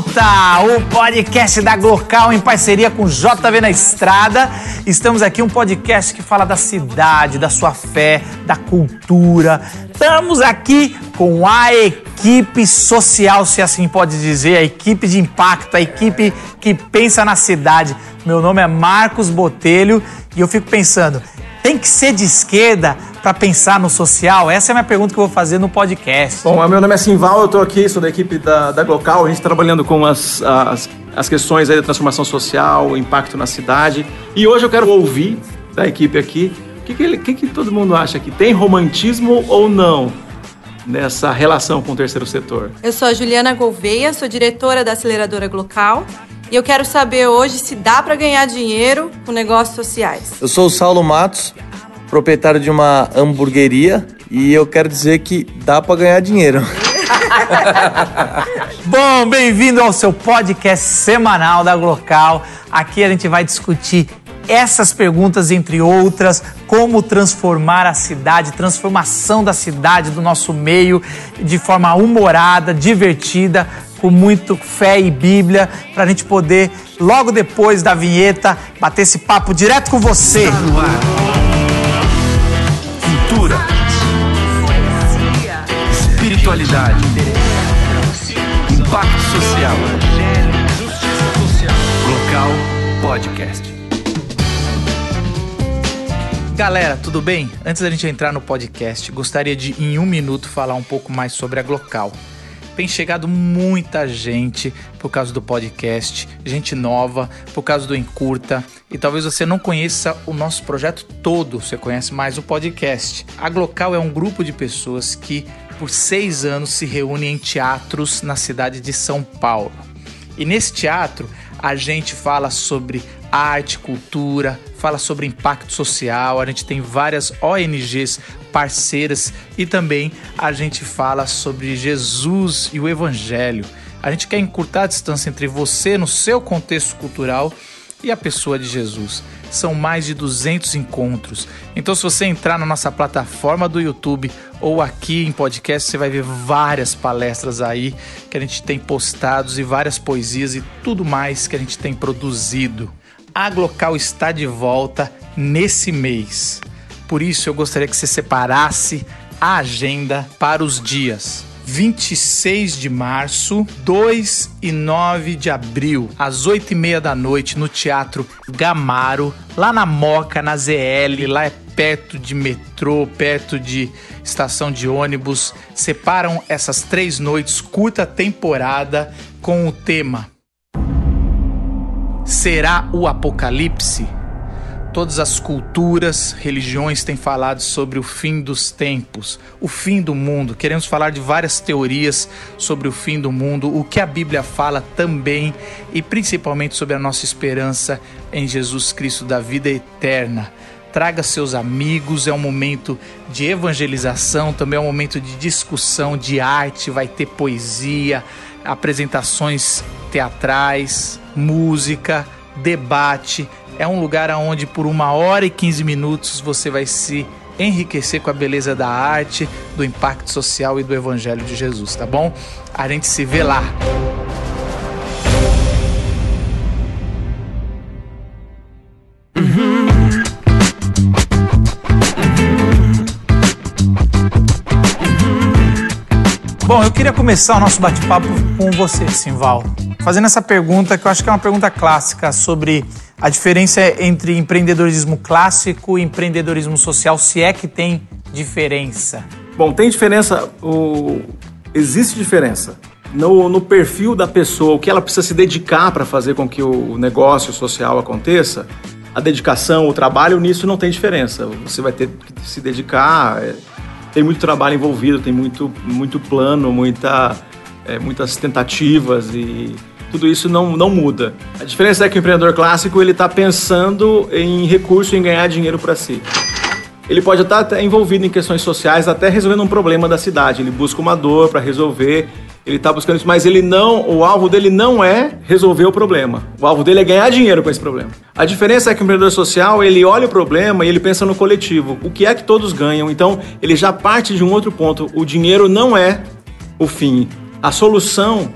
volta! O podcast da Glocal em parceria com JV na Estrada. Estamos aqui um podcast que fala da cidade, da sua fé, da cultura. Estamos aqui com a equipe social, se assim pode dizer, a equipe de impacto, a equipe que pensa na cidade. Meu nome é Marcos Botelho e eu fico pensando, tem que ser de esquerda para pensar no social? Essa é a minha pergunta que eu vou fazer no podcast. Bom, meu nome é Simval, eu estou aqui, sou da equipe da, da Glocal, a gente tá trabalhando com as, as, as questões aí da transformação social, impacto na cidade. E hoje eu quero ouvir da equipe aqui, o que, que, que, que todo mundo acha que tem romantismo ou não? Nessa relação com o terceiro setor. Eu sou a Juliana Gouveia, sou diretora da aceleradora Glocal e eu quero saber hoje se dá para ganhar dinheiro com negócios sociais. Eu sou o Saulo Matos, proprietário de uma hamburgueria e eu quero dizer que dá para ganhar dinheiro. Bom, bem-vindo ao seu podcast semanal da Glocal. Aqui a gente vai discutir essas perguntas, entre outras, como transformar a cidade, transformação da cidade, do nosso meio, de forma humorada, divertida, com muito fé e Bíblia, para a gente poder, logo depois da vinheta, bater esse papo direto com você. Cultura. Espiritualidade. Impacto social. Local Podcast. Galera, tudo bem? Antes da gente entrar no podcast, gostaria de, em um minuto, falar um pouco mais sobre a Glocal tem chegado muita gente por causa do podcast, gente nova, por causa do Encurta. E talvez você não conheça o nosso projeto todo, você conhece mais o podcast. A Glocal é um grupo de pessoas que por seis anos se reúne em teatros na cidade de São Paulo. E nesse teatro a gente fala sobre arte, cultura, fala sobre impacto social, a gente tem várias ONGs parceiras e também a gente fala sobre Jesus e o Evangelho. A gente quer encurtar a distância entre você no seu contexto cultural e a pessoa de Jesus. São mais de 200 encontros. Então, se você entrar na nossa plataforma do YouTube ou aqui em podcast, você vai ver várias palestras aí que a gente tem postados e várias poesias e tudo mais que a gente tem produzido. A Glocal está de volta nesse mês. Por isso, eu gostaria que você separasse a agenda para os dias 26 de março, 2 e 9 de abril, às 8 e meia da noite, no Teatro Gamaro, lá na Moca, na ZL, lá é perto de metrô, perto de estação de ônibus. Separam essas três noites, curta temporada, com o tema Será o Apocalipse? Todas as culturas, religiões têm falado sobre o fim dos tempos, o fim do mundo. Queremos falar de várias teorias sobre o fim do mundo, o que a Bíblia fala também e principalmente sobre a nossa esperança em Jesus Cristo da vida eterna. Traga seus amigos, é um momento de evangelização, também é um momento de discussão, de arte, vai ter poesia, apresentações teatrais, música, debate é um lugar onde por uma hora e 15 minutos você vai se enriquecer com a beleza da arte, do impacto social e do evangelho de Jesus, tá bom? A gente se vê lá. Bom, eu queria começar o nosso bate-papo com você, Simval, fazendo essa pergunta que eu acho que é uma pergunta clássica sobre a diferença entre empreendedorismo clássico e empreendedorismo social, se é que tem diferença. Bom, tem diferença, o... existe diferença no, no perfil da pessoa, o que ela precisa se dedicar para fazer com que o negócio social aconteça. A dedicação, o trabalho, nisso não tem diferença. Você vai ter que se dedicar, é, tem muito trabalho envolvido, tem muito, muito plano, muita, é, muitas tentativas e tudo isso não, não muda. A diferença é que o empreendedor clássico ele está pensando em recurso, em ganhar dinheiro para si. Ele pode estar até envolvido em questões sociais, até resolvendo um problema da cidade. Ele busca uma dor para resolver, ele está buscando isso, mas ele não, o alvo dele não é resolver o problema. O alvo dele é ganhar dinheiro com esse problema. A diferença é que o empreendedor social ele olha o problema e ele pensa no coletivo. O que é que todos ganham? Então ele já parte de um outro ponto. O dinheiro não é o fim. A solução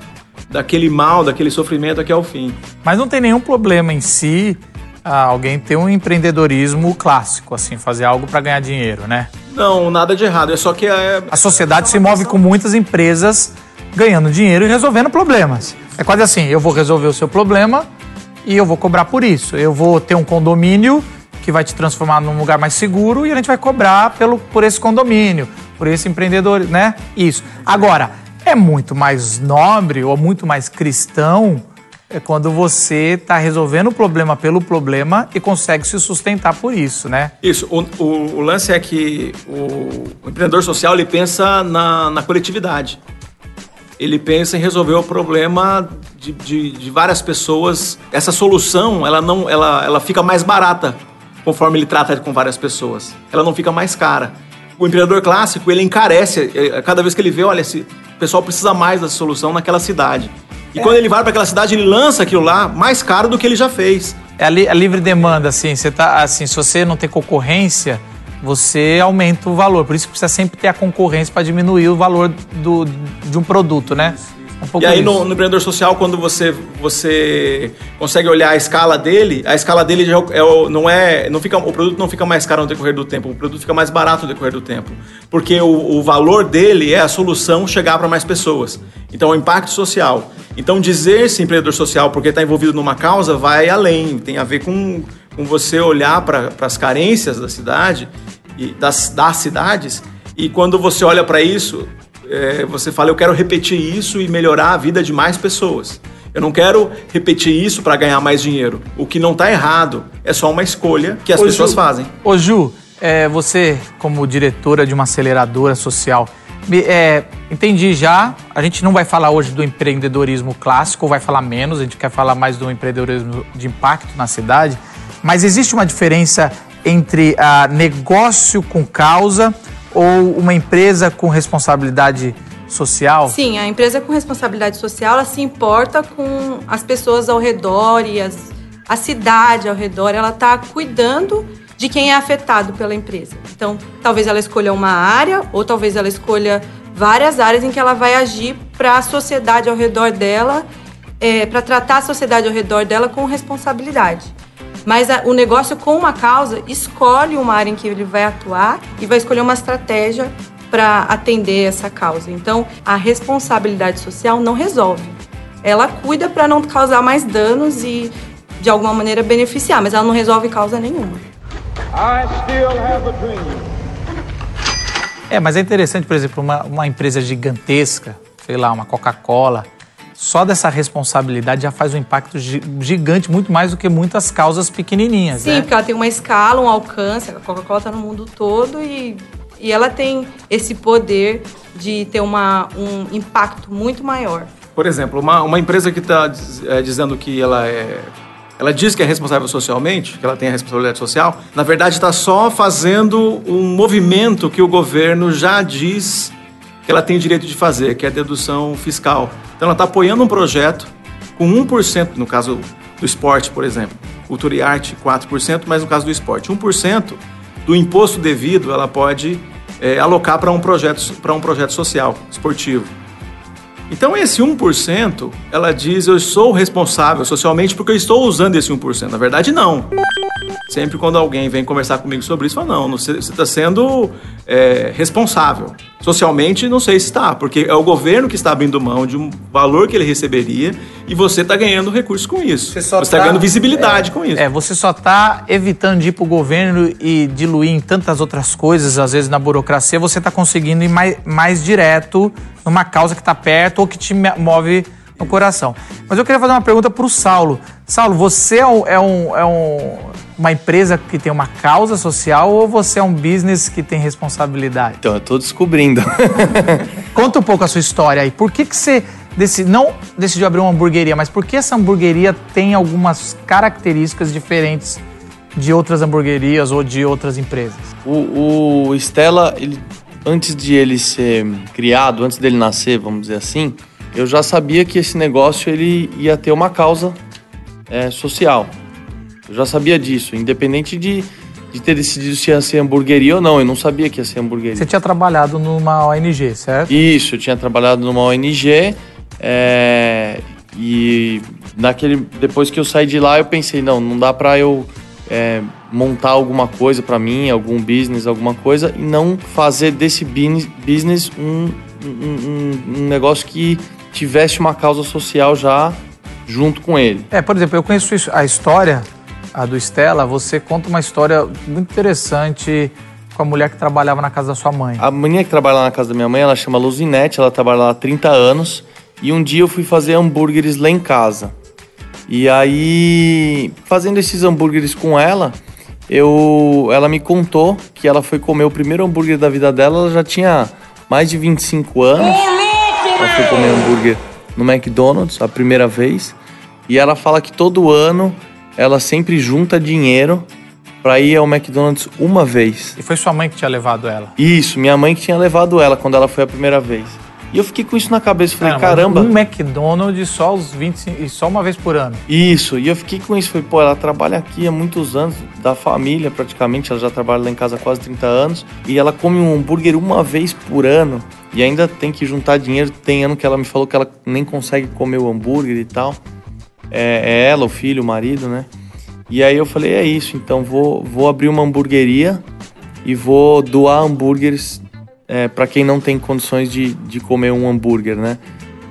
daquele mal, daquele sofrimento até o fim. Mas não tem nenhum problema em si ah, alguém ter um empreendedorismo clássico, assim, fazer algo para ganhar dinheiro, né? Não, nada de errado. É só que é, A sociedade se move com muitas empresas ganhando dinheiro e resolvendo problemas. É quase assim, eu vou resolver o seu problema e eu vou cobrar por isso. Eu vou ter um condomínio que vai te transformar num lugar mais seguro e a gente vai cobrar pelo, por esse condomínio, por esse empreendedor, né? Isso. Agora, é muito mais nobre ou muito mais cristão é quando você está resolvendo o problema pelo problema e consegue se sustentar por isso, né? Isso. O, o, o lance é que o, o empreendedor social ele pensa na, na coletividade. Ele pensa em resolver o problema de, de, de várias pessoas. Essa solução ela não ela, ela fica mais barata conforme ele trata com várias pessoas. Ela não fica mais cara. O empreendedor clássico ele encarece eh, cada vez que ele vê, olha, esse pessoal precisa mais dessa solução naquela cidade. E quando ele vai para aquela cidade, ele lança aquilo lá mais caro do que ele já fez. É a, li- a livre demanda, assim, você tá, assim, se você não tem concorrência, você aumenta o valor. Por isso que precisa sempre ter a concorrência para diminuir o valor do, de um produto, né? Um E aí no, no empreendedor social, quando você, você consegue olhar a escala dele, a escala dele já é o- é não é, não fica, o produto não fica mais caro no decorrer do tempo, o produto fica mais barato no decorrer do tempo, porque o, o valor dele é a solução chegar para mais pessoas. Então o impacto social. Então dizer-se empreendedor social porque está envolvido numa causa vai além, tem a ver com, com você olhar para as carências da cidade e das, das cidades e quando você olha para isso é, você fala, eu quero repetir isso e melhorar a vida de mais pessoas. Eu não quero repetir isso para ganhar mais dinheiro. O que não está errado é só uma escolha que as Ô, pessoas Ju, fazem. Ô Ju, é, você como diretora de uma aceleradora social, me- é, entendi já, a gente não vai falar hoje do empreendedorismo clássico, ou vai falar menos, a gente quer falar mais do empreendedorismo de impacto na cidade, mas existe uma diferença entre a negócio com causa ou uma empresa com responsabilidade social? Sim, a empresa com responsabilidade social, ela se importa com as pessoas ao redor e as, a cidade ao redor. Ela está cuidando de quem é afetado pela empresa. Então, talvez ela escolha uma área ou talvez ela escolha várias áreas em que ela vai agir para a sociedade ao redor dela, para tratar a sociedade ao redor dela com responsabilidade. Mas a- o negócio com uma causa escolhe uma área em que ele vai atuar e vai escolher uma estratégia para atender essa causa. Então, a responsabilidade social não resolve. Ela cuida para não causar mais danos e, de alguma maneira, beneficiar, mas ela não resolve causa nenhuma. I still have a dream. É, mas é interessante, por exemplo, uma, uma empresa gigantesca, sei lá, uma Coca-Cola, só dessa responsabilidade já faz um impacto gi- gigante, muito mais do que muitas causas pequenininhas, Sim, né? porque ela tem uma escala, um alcance. A Coca-Cola está no mundo todo e, e ela tem esse poder de ter uma, um impacto muito maior. Por exemplo, uma, uma empresa que está dizendo que ela é. Ela diz que é responsável socialmente, que ela tem a responsabilidade social, na verdade está só fazendo um movimento que o governo já diz que ela tem direito de fazer, que é a dedução fiscal. Então ela está apoiando um projeto com 1%, no caso do esporte, por exemplo. Cultura e arte, 4%, mas no caso do esporte, 1% do imposto devido ela pode eh, alocar para um, projeto, para um projeto social, esportivo. Então, esse 1%, ela diz, eu sou responsável socialmente porque eu estou usando esse 1%. Na verdade, não. Sempre quando alguém vem conversar comigo sobre isso, fala, não, você está sendo é, responsável. Socialmente, não sei se está, porque é o governo que está abrindo mão de um valor que ele receberia e você está ganhando recursos com isso. Você está tá- ganhando visibilidade com isso. É, você só está evitando de ir para o governo e diluir em tantas outras coisas, às vezes na burocracia, você está conseguindo ir mais, mais direto numa causa que está perto ou que te move no coração. Mas eu queria fazer uma pergunta para o Saulo. Saulo, você é, um- é um- é um- uma empresa que tem uma causa social ou você é um business que tem responsabilidade? Então, eu tô descobrindo. Conta um pouco a sua história aí. Por que, que você deci- não decidiu abrir uma hamburgueria, mas por que essa hamburgueria tem algumas características diferentes de outras hamburguerias ou de outras empresas? O, o Stella, ele, antes de ele ser criado, antes dele nascer, vamos dizer assim, eu já sabia que esse negócio ele ia ter uma causa é, social. Eu já sabia disso, independente de, de ter decidido se ia ser hamburgueria ou não. Eu não sabia que ia ser hamburgueria. Você tinha trabalhado numa ONG, certo? Isso, eu tinha trabalhado numa ONG É, e naquele, depois que eu saí de lá, eu pensei, não, não dá pra eu é, montar alguma coisa pra mim, algum business, alguma coisa, e não fazer desse business- um, um, um- negócio que tivesse uma causa social já junto com ele. É, por exemplo, eu conheço a história a do Estela, você conta uma história muito interessante com a mulher que trabalhava na casa da sua mãe. A menina que trabalha lá na casa da minha mãe, ela chama Luzinete, ela trabalha lá há 30 anos. E um dia eu fui fazer hambúrgueres lá em casa. E aí, fazendo esses hambúrgueres com ela, eu, ela me contou que ela foi comer o primeiro hambúrguer da vida dela, ela já tinha mais de 25 anos. Ela foi comer hambúrguer no McDonald's a primeira vez. E ela fala que todo ano ela sempre junta dinheiro para ir ao McDonald's uma vez. E foi sua mãe que tinha levado ela. Isso, minha mãe que tinha levado ela quando ela foi a primeira vez. E eu fiquei com isso na cabeça, falei, Cara, caramba. Um McDonald's só os 25, e só uma vez por ano. Isso, e eu fiquei com isso, falei, pô, ela trabalha aqui há muitos anos, da família praticamente, ela já trabalha lá em casa há quase 30 anos, e ela come um hambúrguer uma vez por ano, e ainda tem que juntar dinheiro, tem ano que ela me falou que ela nem consegue comer o hambúrguer e tal. É, é ela, o filho, o marido, né? E aí eu falei, é isso, então vou, vou abrir uma hamburgueria e vou doar hambúrgueres é, para quem não tem condições de, de comer um hambúrguer, né?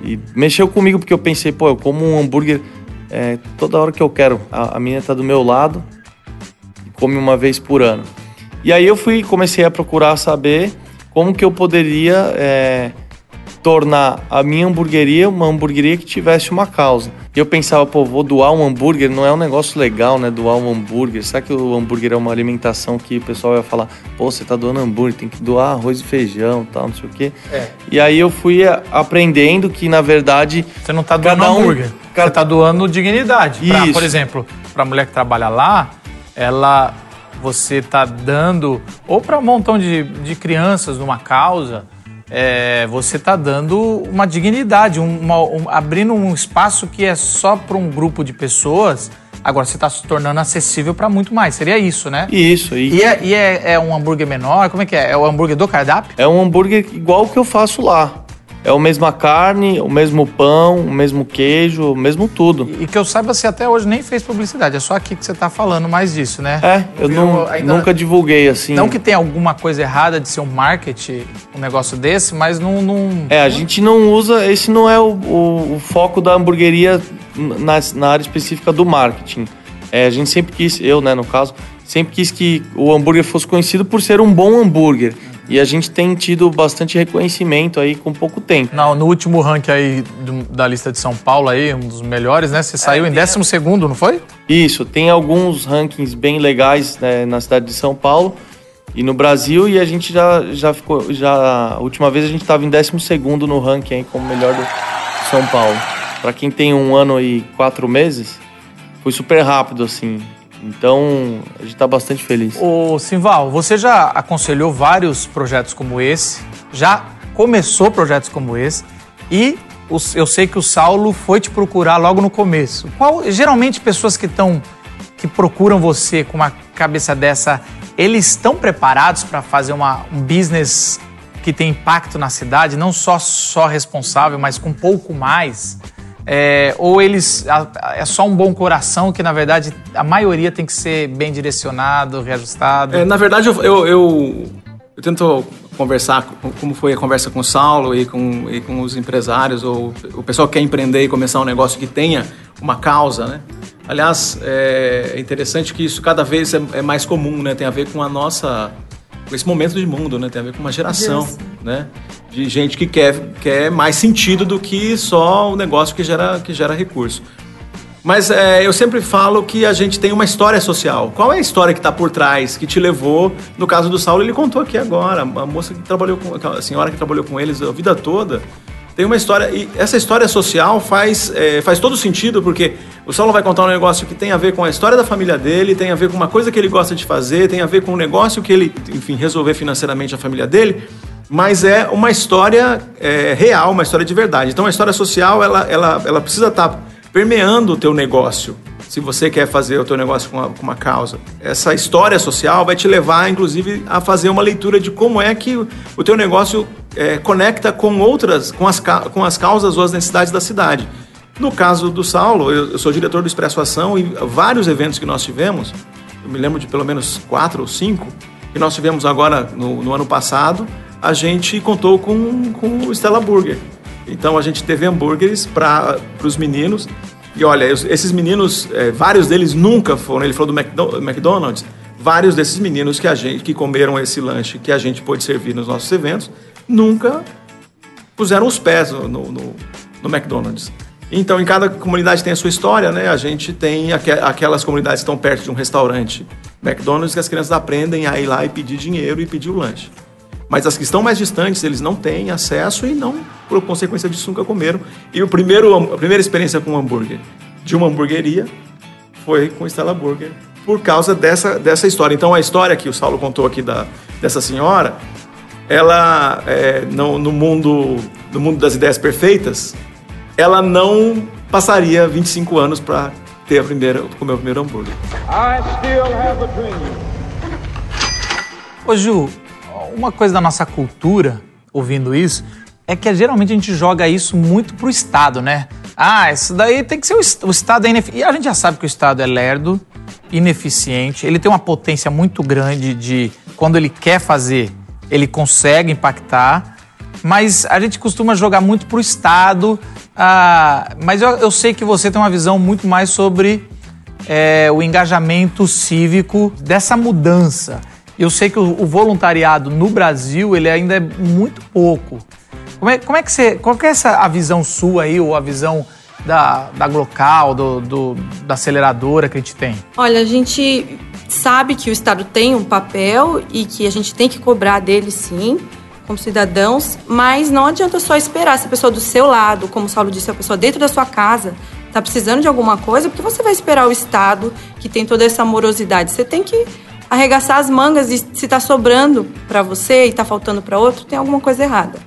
E mexeu comigo porque eu pensei, pô, eu como um hambúrguer é, toda hora que eu quero. A, a minha tá do meu lado e come uma vez por ano. E aí eu fui comecei a procurar saber como que eu poderia é, tornar a minha hamburgueria uma hamburgueria que tivesse uma causa. E eu pensava, pô, vou doar um hambúrguer, não é um negócio legal, né? Doar um hambúrguer. Será que o hambúrguer é uma alimentação que o pessoal vai falar, pô, você tá doando hambúrguer, tem que doar arroz e feijão tal, não sei o quê. É. E aí eu fui aprendendo que, na verdade, Você não tá doando um- hambúrguer. cada- Você tá doando dignidade. Pra, Isso. por exemplo, pra mulher que trabalha lá, ela. Você tá dando. Ou pra um montão de, de crianças numa causa. É, você tá dando uma dignidade, um- uma- um- abrindo um espaço que é só para um grupo de pessoas. Agora você está se tornando acessível para muito mais. Seria isso, né? isso. E, E, é, e é- é um hambúrguer menor? Como é que é? É o hambúrguer do cardápio? é um hambúrguer igual o que eu faço lá. É a mesma carne, o mesmo pão, o mesmo queijo, o mesmo tudo. E que eu saiba, você até hoje nem fez publicidade. É só aqui que você tá falando mais disso, né? É, eu não, ainda- nunca divulguei assim. Não que tenha alguma coisa errada de ser um marketing, um negócio desse, mas não. não... É, a gente não usa. Esse não é o, o- o foco da hamburgueria na, na área específica do marketing. É, a gente sempre quis, eu, né, no caso, sempre quis que o hambúrguer fosse conhecido por ser um bom hambúrguer. E a gente tem tido bastante reconhecimento aí com pouco tempo. Não, no último ranking aí do- da lista de São Paulo aí, um dos melhores, né? Você saiu em 12 segundo, não foi? Isso, tem alguns rankings bem legais né, na cidade de São Paulo e no Brasil e a gente já, já ficou. Já, a última vez a gente estava em 12 no ranking aí como melhor do São Paulo. Para quem tem um ano e quatro meses, foi super rápido assim. Então a gente tá bastante feliz. Ô, Simval, você já aconselhou vários projetos como esse, já começou projetos como esse e eu sei que o Saulo foi te procurar logo no começo. Qual, geralmente pessoas que estão que procuram você com uma cabeça dessa, eles estão preparados para fazer uma, um business que tem impacto na cidade, não só só responsável, mas com pouco mais? É, ou eles a- é só um bom coração que na verdade a maioria tem que ser bem direcionado, reajustado. É, na verdade, eu, eu, eu, eu tento conversar, com- como foi a conversa com o Saulo e com, e com os empresários, ou o pessoal que quer empreender e começar um negócio que tenha uma causa, né? Aliás, é é interessante que isso cada vez é, é mais comum, né? Tem a ver com a nossa... com esse momento de mundo, né? Tem a ver com uma geração, Geração. né? De gente que quer, quer mais sentido do que só o negócio que gera, que gera recurso. Mas é, eu sempre falo que a gente tem uma história social. Qual é a história que está por trás, que te levou? No caso do Saulo, ele contou aqui agora. A moça que trabalhou com. A senhora que trabalhou com eles a vida toda. Tem uma história. E essa história social faz, é, faz todo sentido, porque o Saulo vai contar um negócio que tem a ver com a história da família dele, tem a ver com uma coisa que ele gosta de fazer, tem a ver com um negócio que ele, enfim, resolver financeiramente a família dele. Mas é uma história é, real, uma história de verdade. Então a história social, ela, ela, ela precisa estar permeando o teu negócio. Se você quer fazer o teu negócio com uma, com uma causa. Essa história social vai te levar, inclusive, a fazer uma leitura de como é que o teu negócio é, conecta com outras, com as, com as causas ou as necessidades da cidade. No caso do Saulo, eu, eu sou diretor do Expresso Ação e vários eventos que nós tivemos, eu me lembro de pelo menos quatro ou cinco, que nós tivemos agora no, no ano passado, a gente contou com, com o Stella Burger. Então a gente teve hambúrgueres para os meninos. E olha, esses meninos, é, vários deles nunca foram. Ele falou do McDonald's. Vários desses meninos que a gente que comeram esse lanche que a gente pôde servir nos nossos eventos nunca puseram os pés no, no, no McDonald's. Então, em cada comunidade tem a sua história, né? A gente tem aqu aquelas comunidades que estão perto de um restaurante McDonald's que as crianças aprendem a ir lá e pedir dinheiro e pedir o lanche. Mas as que estão mais distantes, eles não têm acesso e não, por consequência disso, nunca comeram. E o primeiro, a primeira experiência com um hambúrguer de uma hamburgueria foi com Stella Burger, por causa dessa, dessa história. Então, a história que o Saulo contou aqui da, dessa senhora, ela, é, no, no, mundo, no mundo das ideias perfeitas, ela não passaria 25 anos para ter a primeira, comer o primeiro hambúrguer. I still have a dream. Ô Ju, uma coisa da nossa cultura, ouvindo isso, é que geralmente a gente joga isso muito pro Estado, né? Ah, isso daí tem que ser o, o Estado é ineficiente. E a gente já sabe que o Estado é lerdo, ineficiente, ele tem uma potência muito grande de quando ele quer fazer, ele consegue impactar, mas a gente costuma jogar muito pro Estado. Ah, mas eu, eu sei que você tem uma visão muito mais sobre é, o engajamento cívico dessa mudança. Eu sei que o, o, voluntariado no Brasil ele ainda é muito pouco. Como é, como é que você. Qual que é essa, a visão sua aí, ou a visão da, da Glocal, do, do, da aceleradora que a gente tem? Olha, a gente sabe que o Estado tem um papel e que a gente tem que cobrar dele sim, como cidadãos, mas não adianta só esperar se a pessoa do seu lado, como o Saulo disse, a pessoa dentro da sua casa, está precisando de alguma coisa, porque você vai esperar o Estado, que tem toda essa morosidade. Você tem que arregaçar as mangas e se está sobrando para você e está faltando para outro, tem alguma coisa errada.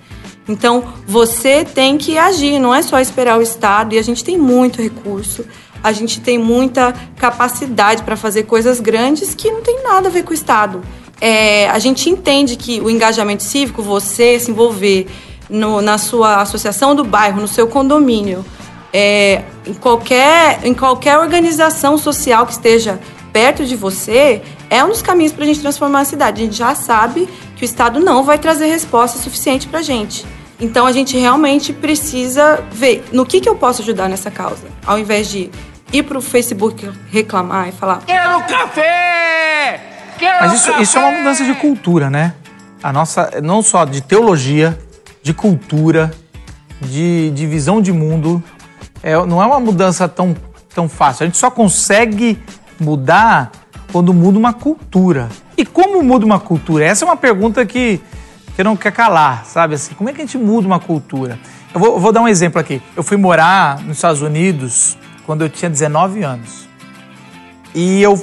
Então, você tem que agir, não é só esperar o Estado, e a gente tem muito recurso, a gente tem muita capacidade para fazer coisas grandes que não tem nada a ver com o Estado. É, a gente entende que o engajamento cívico, você se envolver no, na sua associação do bairro, no seu condomínio, é, em, qualquer, em qualquer organização social que esteja perto de você, é um dos caminhos para a gente transformar a cidade. A gente já sabe que o Estado não vai trazer resposta suficiente para a gente. Então a gente realmente precisa ver no que, que eu posso ajudar nessa causa, ao invés de ir para o Facebook reclamar e falar: Quero café! Quero Mas isso, café! isso é uma mudança de cultura, né? A nossa, não só de teologia, de cultura, de, de visão de mundo. É, não é uma mudança tão, tão fácil. A gente só consegue mudar quando muda uma cultura. E como muda uma cultura? Essa é uma pergunta que, que não quer calar, sabe? Assim, como é que a gente muda uma cultura? Eu vou, vou dar um exemplo aqui. Eu fui morar nos Estados Unidos quando eu tinha 19 anos. E eu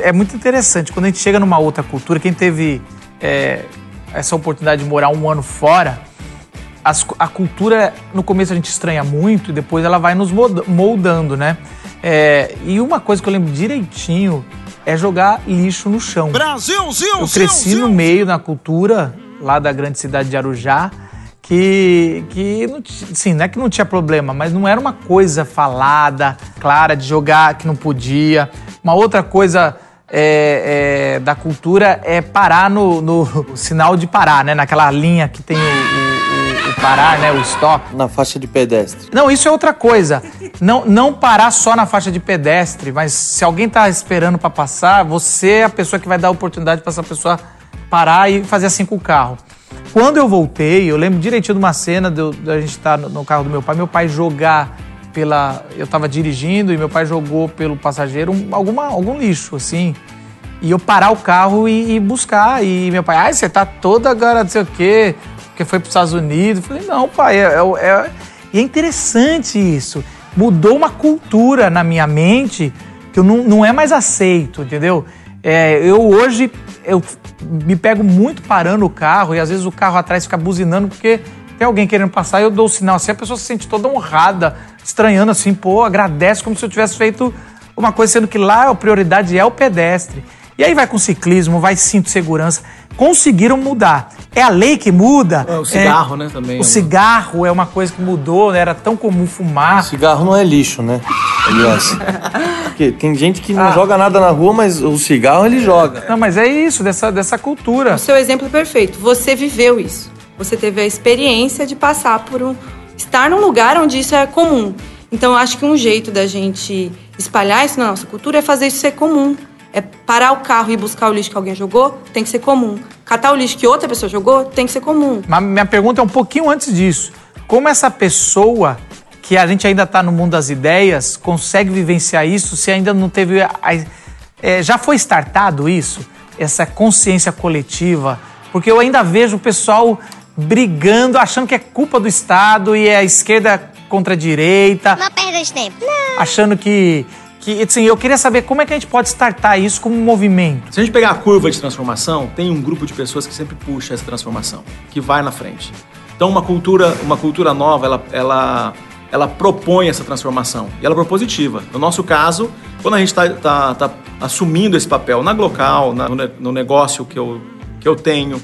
é muito interessante quando a gente chega numa outra cultura. Quem teve é, essa oportunidade de morar um ano fora, as, a cultura no começo a gente estranha muito e depois ela vai nos moldando, né? É, e uma coisa que eu lembro direitinho é jogar lixo no chão. Brasil, Zil, Eu cresci Zil, no meio, na cultura lá da grande cidade de Arujá, que, que não, sim, não é que não tinha problema, mas não era uma coisa falada, clara, de jogar que não podia. Uma outra coisa é, é, da cultura é parar no, no, sinal de parar, né? Naquela linha que tem o, o, o, parar, né? O stop. Na faixa de pedestre. Não, isso é outra coisa. Não, não parar só na faixa de pedestre, mas se alguém tá esperando para passar, você é a pessoa que vai dar a oportunidade para essa pessoa parar e fazer assim com o carro. Quando eu voltei, eu lembro direitinho de uma cena de, de a gente estar tá no, no carro do meu pai, meu pai jogar pela. Eu estava dirigindo e meu pai jogou pelo passageiro um, alguma, algum lixo, assim. E eu parar o carro e, e buscar. E meu pai, ai, você tá toda agora, não sei o quê, porque foi para os Estados Unidos. Eu falei, não, pai, é, é, é, E é interessante isso. Mudou uma cultura na minha mente que eu não, não é mais aceito, entendeu? É, eu hoje eu me pego muito parando o carro e às vezes o carro atrás fica buzinando porque tem alguém querendo passar e eu dou o sinal assim, a pessoa se sente toda honrada, estranhando assim, pô, agradece como se eu tivesse feito uma coisa, sendo que lá a prioridade é o pedestre. E aí vai com ciclismo, vai cinto de segurança. Conseguiram mudar. É a lei que muda. É, o cigarro, né, também. O cigarro é uma coisa que mudou, né? Era tão comum fumar. Cigarro não é lixo, né? Aliás. Porque tem gente que não Ah. joga nada na rua, mas o cigarro ele joga. Não, mas é isso, dessa, dessa cultura. O seu exemplo é perfeito. Você viveu isso. Você teve a experiência de passar por um. estar num lugar onde isso é comum. Então, eu acho que um jeito da gente espalhar isso na nossa cultura é fazer isso ser comum. É parar o carro e buscar o lixo que alguém jogou, tem que ser comum. Catar o lixo que outra pessoa jogou, tem que ser comum. Mas minha pergunta é um pouquinho antes disso. Como essa pessoa, que a gente ainda está no mundo das ideias, consegue vivenciar isso se ainda não teve. a- a- é, já foi startado isso? Essa consciência coletiva? Porque eu ainda vejo o pessoal brigando, achando que é culpa do Estado e é a esquerda contra a direita, Uma perda de tempo. Não. achando que. que assim, eu queria saber como é que a gente pode startar isso como um movimento. Se a gente pegar a curva de transformação, tem um grupo de pessoas que sempre puxa essa transformação, que vai na frente. Então, uma cultura, uma cultura nova, ela, ela, ela propõe essa transformação e ela é propositiva. No nosso caso, quando a gente está tá, tá assumindo esse papel na Glocal, na- no, ne- no negócio que eu, que eu tenho,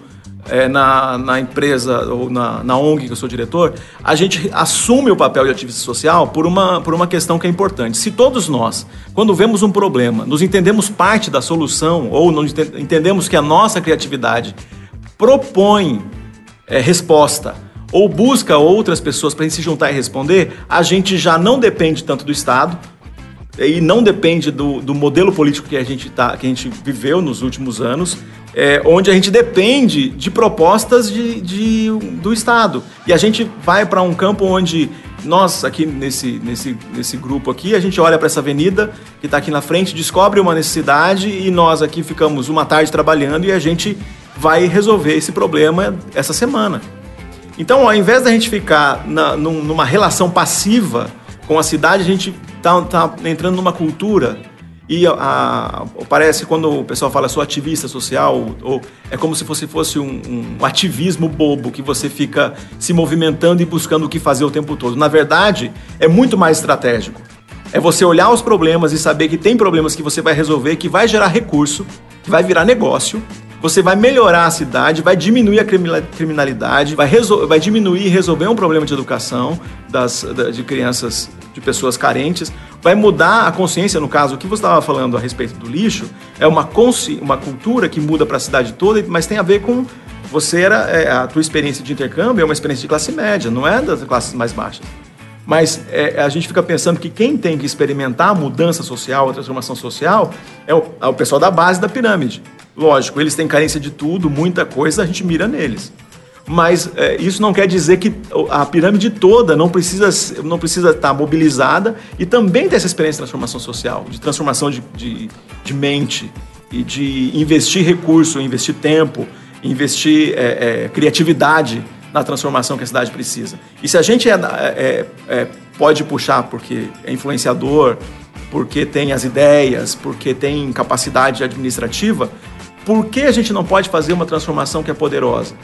é, na, na empresa ou na, na ONG que eu sou diretor, a gente assume o papel de ativista social por uma, por uma questão que é importante. Se todos nós, quando vemos um problema, nos entendemos parte da solução ou nos ente- entendemos que a nossa criatividade propõe é, resposta ou busca outras pessoas para se juntar e responder, a gente já não depende tanto do Estado, e não depende do, do modelo político que a gente tá, que a gente viveu nos últimos anos, é, onde a gente depende de propostas de, de- do Estado. E a gente vai para um campo onde nós, aqui nesse, nesse, nesse grupo aqui, a gente olha para essa avenida que está aqui na frente, descobre uma necessidade e nós aqui ficamos uma tarde trabalhando e a gente vai resolver esse problema essa semana. Então, ao invés da gente ficar na- num- numa relação passiva com a cidade, a gente tá, tá entrando numa cultura e a- a- parece quando o pessoal fala sou ativista social, ou é como se fosse, fosse um, um ativismo bobo que você fica se movimentando e buscando o que fazer o tempo todo. Na verdade, é muito mais estratégico. É você olhar os problemas e saber que tem problemas que você vai resolver, que vai gerar recurso, que vai virar negócio. Você vai melhorar a cidade, vai diminuir a crimina- criminalidade, vai, vai diminuir e resolver um problema de educação das, da- de crianças, de pessoas carentes, vai mudar a consciência, no caso, o que você estava falando a respeito do lixo, é uma, uma cultura que muda para a cidade toda, mas tem a ver com você era é, a tua experiência de intercâmbio é uma experiência de classe média, não é das classes mais baixas. Mas é, a gente fica pensando que quem tem que experimentar a mudança social, a transformação social, é o, é o pessoal da base da pirâmide. Lógico, eles têm carência de tudo, muita coisa, a gente mira neles. Mas é, isso não quer dizer que a pirâmide toda não precisa não precisa estar mobilizada e também ter essa experiência de transformação social, de transformação de, de, de mente e de investir recurso, investir tempo, investir é, é, criatividade na transformação que a cidade precisa. E se a gente é, é, é, pode puxar porque é influenciador, porque tem as ideias, porque tem capacidade administrativa, por que a gente não pode fazer uma transformação que é poderosa?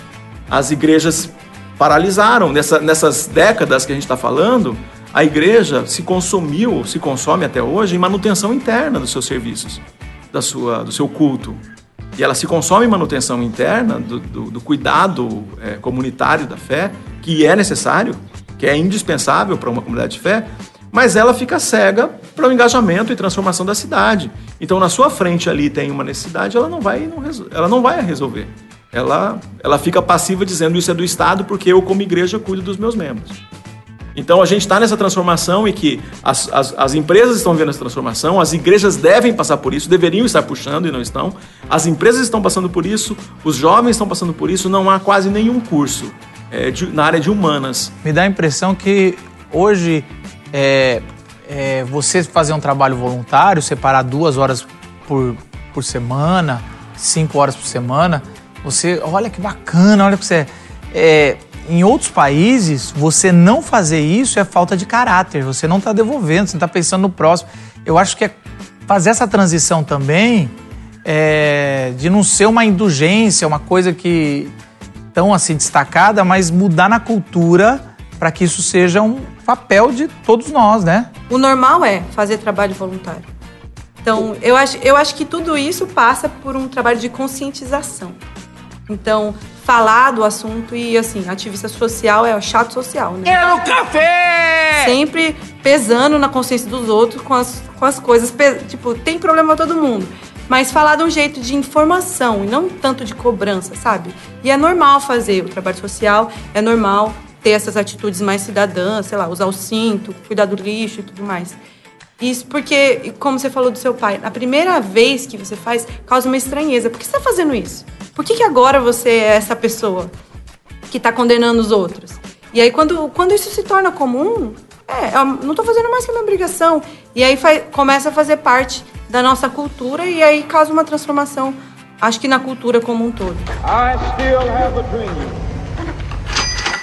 As igrejas paralisaram nessa, nessas décadas que a gente está falando. A igreja se consumiu, se consome até hoje em manutenção interna dos seus serviços, da sua, do seu culto. E ela se consome em manutenção interna do, do, do cuidado é, comunitário da fé, que é necessário, que é indispensável para uma comunidade de fé, mas ela fica cega para o engajamento e transformação da cidade. Então, na sua frente ali tem uma necessidade, ela não vai, não ela não vai resolver. Ela, ela fica passiva dizendo isso é do Estado porque eu, como igreja, cuido dos meus membros. Então a gente está nessa transformação e que as, as, as empresas estão vendo essa transformação, as igrejas devem passar por isso, deveriam estar puxando e não estão. As empresas estão passando por isso, os jovens estão passando por isso, não há quase nenhum curso é, de- na área de humanas. Me dá a impressão que hoje é, é, você fazer um trabalho voluntário, separar duas horas por, por semana, cinco horas por semana, você, olha que bacana, olha que você. É, em outros países, você não fazer isso é falta de caráter, você não está devolvendo, você não está pensando no próximo. Eu acho que é fazer essa transição também é, de não ser uma indulgência, uma coisa que tão assim destacada, mas mudar na cultura para que isso seja um papel de todos nós, né? O normal é fazer trabalho voluntário. Então, eu acho, eu acho que tudo isso passa por um trabalho de conscientização. Então, falar do assunto e, assim, ativista social é o chato social, né? Quero café! Sempre pesando na consciência dos outros com as, com as coisas. Tipo, tem problema todo mundo. Mas falar de um jeito de informação e não tanto de cobrança, sabe? E é normal fazer o trabalho social, é normal ter essas atitudes mais cidadãs, sei lá, usar o cinto, cuidar do lixo e tudo mais. Isso porque, como você falou do seu pai, a primeira vez que você faz causa uma estranheza. Por que você está fazendo isso? Por que, que agora você é essa pessoa que está condenando os outros? E aí, quando, quando isso se torna comum, é, eu não estou fazendo mais que a minha obrigação. E aí faz- começa a fazer parte da nossa cultura e aí causa uma transformação, acho que na cultura como um todo. I still have a dream.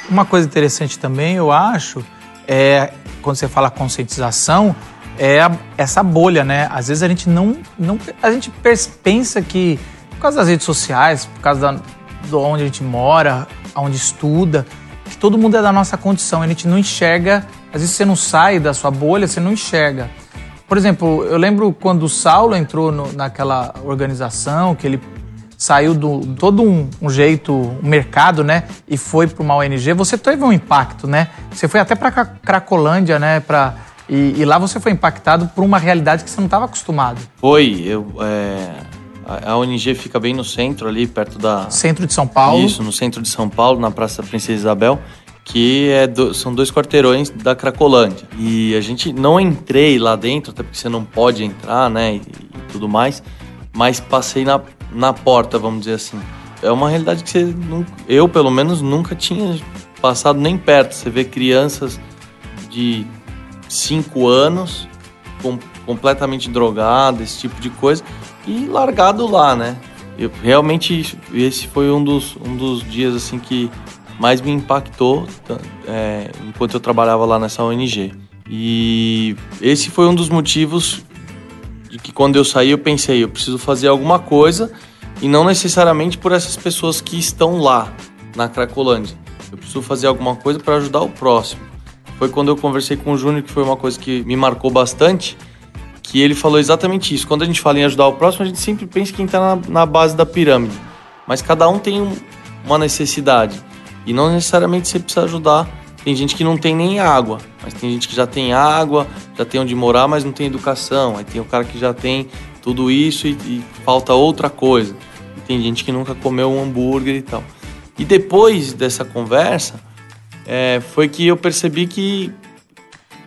Uma coisa interessante também, eu acho, é quando você fala conscientização, é a- essa bolha, né? Às vezes a gente não, não a gente pensa que por causa das redes sociais, por causa da, de onde a gente mora, onde estuda, que todo mundo é da nossa condição. A gente não enxerga. Às vezes você não sai da sua bolha, você não enxerga. Por exemplo, eu lembro quando o Saulo entrou no- naquela organização, que ele saiu do todo um, um jeito, um mercado, né, e foi para uma ONG. Você teve um impacto, né? Você foi até para Cracolândia, né, para e, e lá você foi impactado por uma realidade que você não estava acostumado. Foi, eu, é, a, a ONG fica bem no centro ali, perto da... Centro de São Paulo. Isso, no centro de São Paulo, na Praça Princesa Isabel, que é do- são dois quarteirões da Cracolândia. E a gente não entrei lá dentro, até porque você não pode entrar, né, e, e tudo mais, mas passei na, na porta, vamos dizer assim. É uma realidade que você, nun- eu pelo menos, nunca tinha passado nem perto. Você vê crianças de 5 anos com- completamente drogado, esse tipo de coisa, e largado lá, né? Eu, realmente, esse foi um dos, um dos dias assim que mais me impactou é, enquanto eu trabalhava lá nessa ONG. E esse foi um dos motivos de que quando eu saí eu pensei, eu preciso fazer alguma coisa e não necessariamente por essas pessoas que estão lá na Cracolândia. Eu preciso fazer alguma coisa para ajudar o próximo. Foi quando eu conversei com o Júnior que foi uma coisa que me marcou bastante, que ele falou exatamente isso. Quando a gente fala em ajudar o próximo, a gente sempre pensa em está na, na base da pirâmide. Mas cada um tem um- uma necessidade. E não necessariamente você precisa ajudar. Tem gente que não tem nem água, mas tem gente que já tem água, já tem onde morar, mas não tem educação. Aí tem o cara que já tem tudo isso e, e falta outra coisa. E tem gente que nunca comeu um hambúrguer e tal. E depois dessa conversa, é, foi que eu percebi que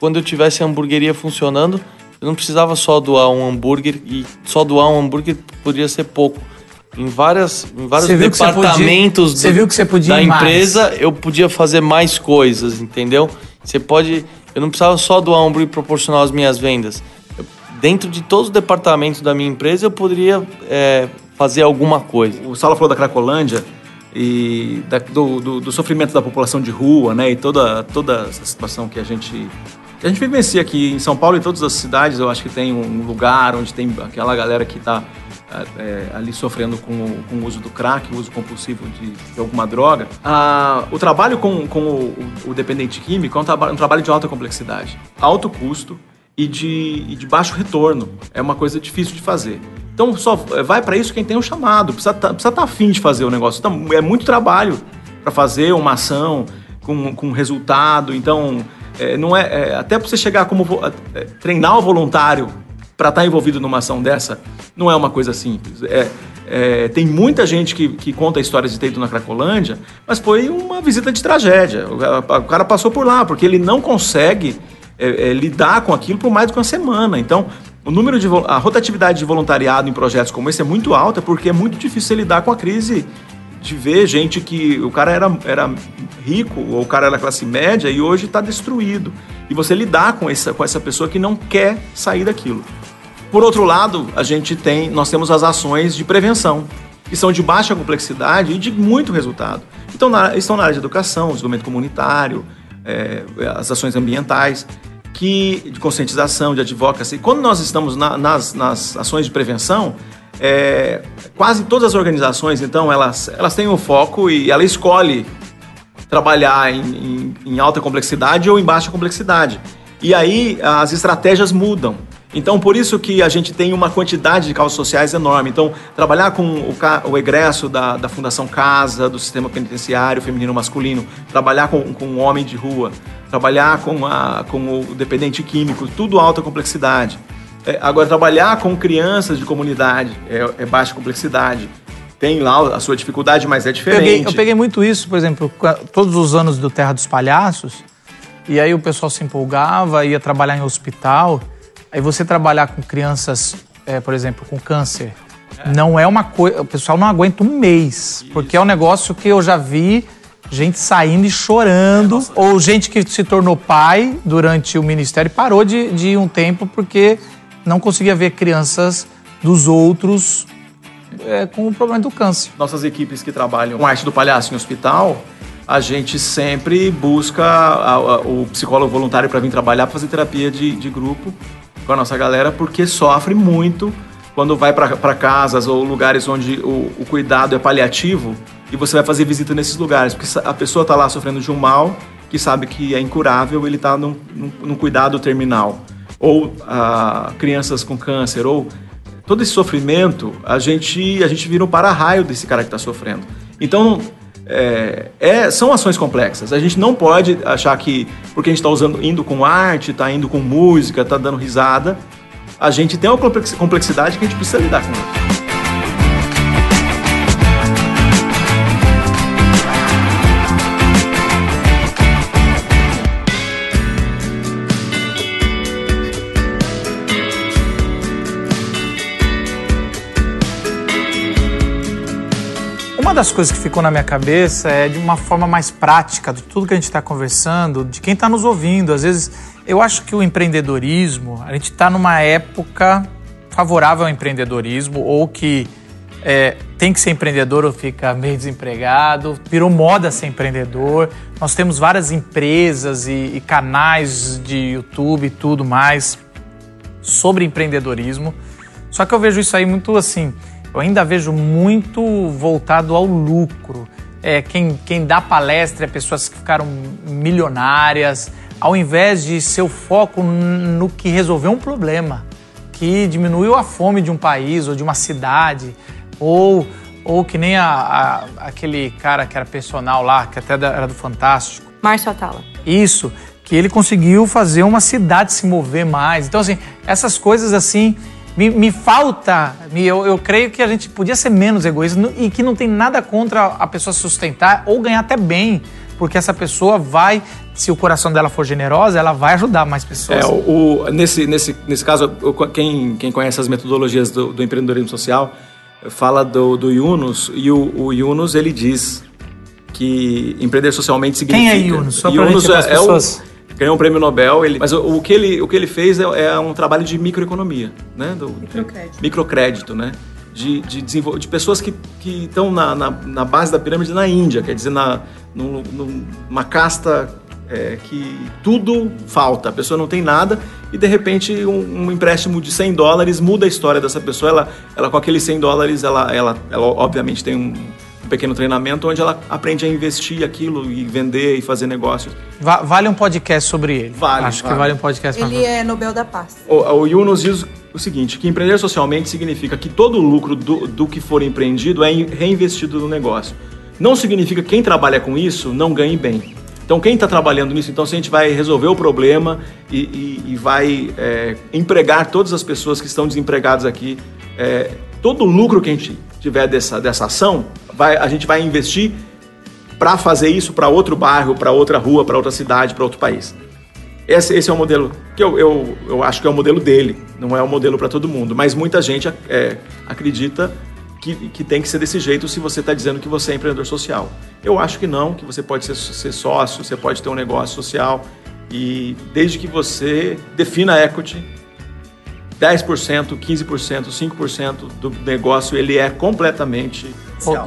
quando eu tivesse a hamburgueria funcionando, eu não precisava só doar um hambúrguer e só doar um hambúrguer poderia ser pouco. Em várias, em vários Você viu que você podia- departamentos você viu que você podia da ir mais. empresa, eu podia fazer mais coisas, entendeu? Você pode, eu não precisava só doar um hambúrguer proporcional às minhas vendas. Eu- dentro de todos os departamentos da minha empresa, eu poderia é, fazer alguma coisa. O Saulo falou da Cracolândia e da- do, do- do sofrimento da população de rua, né? E toda, toda essa situação que a gente a gente vivencia aqui em São Paulo e todas as cidades. Eu acho que tem um lugar onde tem aquela galera que está ali sofrendo com, o- com o uso do crack, o uso compulsivo de, de alguma droga. Ah, o trabalho com, com o, o dependente químico é um, traba- um trabalho de alta complexidade, alto custo e de, e de baixo retorno. É uma coisa difícil de fazer. Então só vai para isso quem tem um chamado, precisa estar precisa tá afim de fazer o negócio. Então, é muito trabalho para fazer uma ação com, com resultado. Então, é, não é, é, até para você chegar como vo- é, treinar o voluntário para estar envolvido numa ação dessa, não é uma coisa simples. É, é, tem muita gente que, que conta histórias de ter ido na Cracolândia, mas foi uma visita de tragédia. O, cara- o cara passou por lá, porque ele não consegue é, é, lidar com aquilo por mais que uma semana. Então, o número de a rotatividade de voluntariado em projetos como esse é muito alta, porque é muito difícil lidar com a crise de ver gente que o cara era, era rico ou o cara era classe média e hoje está destruído. E você lidar com essa, com essa pessoa que não quer sair daquilo. Por outro lado, a gente tem, nós temos as ações de prevenção, que são de baixa complexidade e de muito resultado. Então, na, estão na área de educação, desenvolvimento comunitário, é, as ações ambientais, que de conscientização, de advocacy. Quando nós estamos na- nas, nas ações de prevenção, é, quase todas as organizações, então, elas, elas têm um foco e ela escolhe trabalhar em, em- em alta complexidade ou em baixa complexidade. E aí as estratégias mudam. Então, por isso que a gente tem uma quantidade de causas sociais enorme. Então, trabalhar com o, o egresso da, da Fundação Casa, do sistema penitenciário feminino masculino, trabalhar com, com o homem de rua, trabalhar com, a, com o dependente químico, tudo alta complexidade. É, agora, trabalhar com crianças de comunidade é, é baixa complexidade tem lá a sua dificuldade, mas é diferente. Eu peguei, eu peguei, muito isso, por exemplo, todos os anos do Terra dos Palhaços, e aí o pessoal se empolgava, ia trabalhar em hospital, aí você trabalhar com crianças, é, por exemplo, com câncer, é. não é uma coisa. O pessoal não aguenta um mês, isso. porque é um negócio que eu já vi gente saindo e chorando, é, ou gente que se tornou pai durante o ministério e parou de, de ir um tempo porque não conseguia ver crianças dos outros é, com o problema do câncer. Nossas equipes que trabalham com arte do palhaço em hospital, a gente sempre busca a, a, o psicólogo voluntário para vir trabalhar, para fazer terapia de, de grupo com a nossa galera, porque sofre muito quando vai para casas ou lugares onde o, o, cuidado é paliativo e você vai fazer visita nesses lugares, porque a pessoa está lá sofrendo de um mal que sabe que é incurável, ele está num, num, num, cuidado terminal. Ou ah, crianças com câncer, ou todo esse sofrimento, a gente, a gente vira um para-raio desse cara que está sofrendo. Então, é, é, são ações complexas. A gente não pode achar que, porque a gente está indo com arte, está indo com música, está dando risada, a gente tem uma complexidade que a gente precisa lidar com isso. Uma das coisas que ficou na minha cabeça é de uma forma mais prática de tudo que a gente está conversando, de quem está nos ouvindo. Às vezes, eu acho que o empreendedorismo, a gente está numa época favorável ao empreendedorismo ou que é, tem que ser empreendedor ou fica meio desempregado, virou moda ser empreendedor. Nós temos várias empresas e, e canais de YouTube e tudo mais sobre empreendedorismo. Só que eu vejo isso aí muito assim eu ainda vejo muito voltado ao lucro. É, quem, quem dá palestra é pessoas que ficaram milionárias, ao invés de ser o foco no que resolveu um problema, que diminuiu a fome de um país ou de uma cidade, ou, ou que nem a, a, aquele cara que era personal lá, que até era do Fantástico. Márcio Atala. Isso, que ele conseguiu fazer uma cidade se mover mais. Então, assim, essas coisas assim me, me falta, me, eu, eu creio que a gente podia ser menos egoísta e que não tem nada contra a pessoa sustentar ou ganhar até bem, porque essa pessoa vai, se o coração dela for generosa, ela vai ajudar mais pessoas. É, o, nesse, nesse, nesse caso, quem, quem conhece as metodologias do, do empreendedorismo social fala do, do Yunus, e o, o Yunus ele diz que empreender socialmente significa... Quem é Yunus? Só Yunus é, é o ganhou um prêmio Nobel. Ele, mas o, o, que ele, o que ele fez é, é um trabalho de microeconomia, né? Do, microcrédito. Microcrédito, né? De, de, de pessoas que estão na, na, na, base da pirâmide na Índia, quer dizer, na, num, numa casta é, que tudo falta, a pessoa não tem nada e de repente um, um, empréstimo de 100 dólares muda a história dessa pessoa. Ela, ela com aqueles 100 dólares, ela, ela, ela obviamente tem um, pequeno treinamento onde ela aprende a investir aquilo e vender e fazer negócios. vale um podcast sobre ele. Vale. Acho vale. que vale um podcast. Ele é Nobel da Paz. O, o Yunus diz o seguinte, que empreender socialmente significa que todo o lucro do, do que for empreendido é reinvestido no negócio. Não significa que quem trabalha com isso não ganhe bem. Então, quem está trabalhando nisso, então, se a gente vai resolver o problema e, e, e vai é, empregar todas as pessoas que estão desempregadas aqui, é, todo o lucro que a gente tiver dessa, dessa ação, vai, a gente vai investir para fazer isso para outro bairro, para outra rua, para outra cidade, para outro país. Esse, esse, é o modelo que eu, eu, eu acho que é o modelo dele, não é o modelo para todo mundo. Mas muita gente é, acredita que, que tem que ser desse jeito se você está dizendo que você é empreendedor social. Eu acho que não, que você pode ser, ser sócio, você pode ter um negócio social e desde que você defina equity, 10%, 15%, 5% do negócio ele é completamente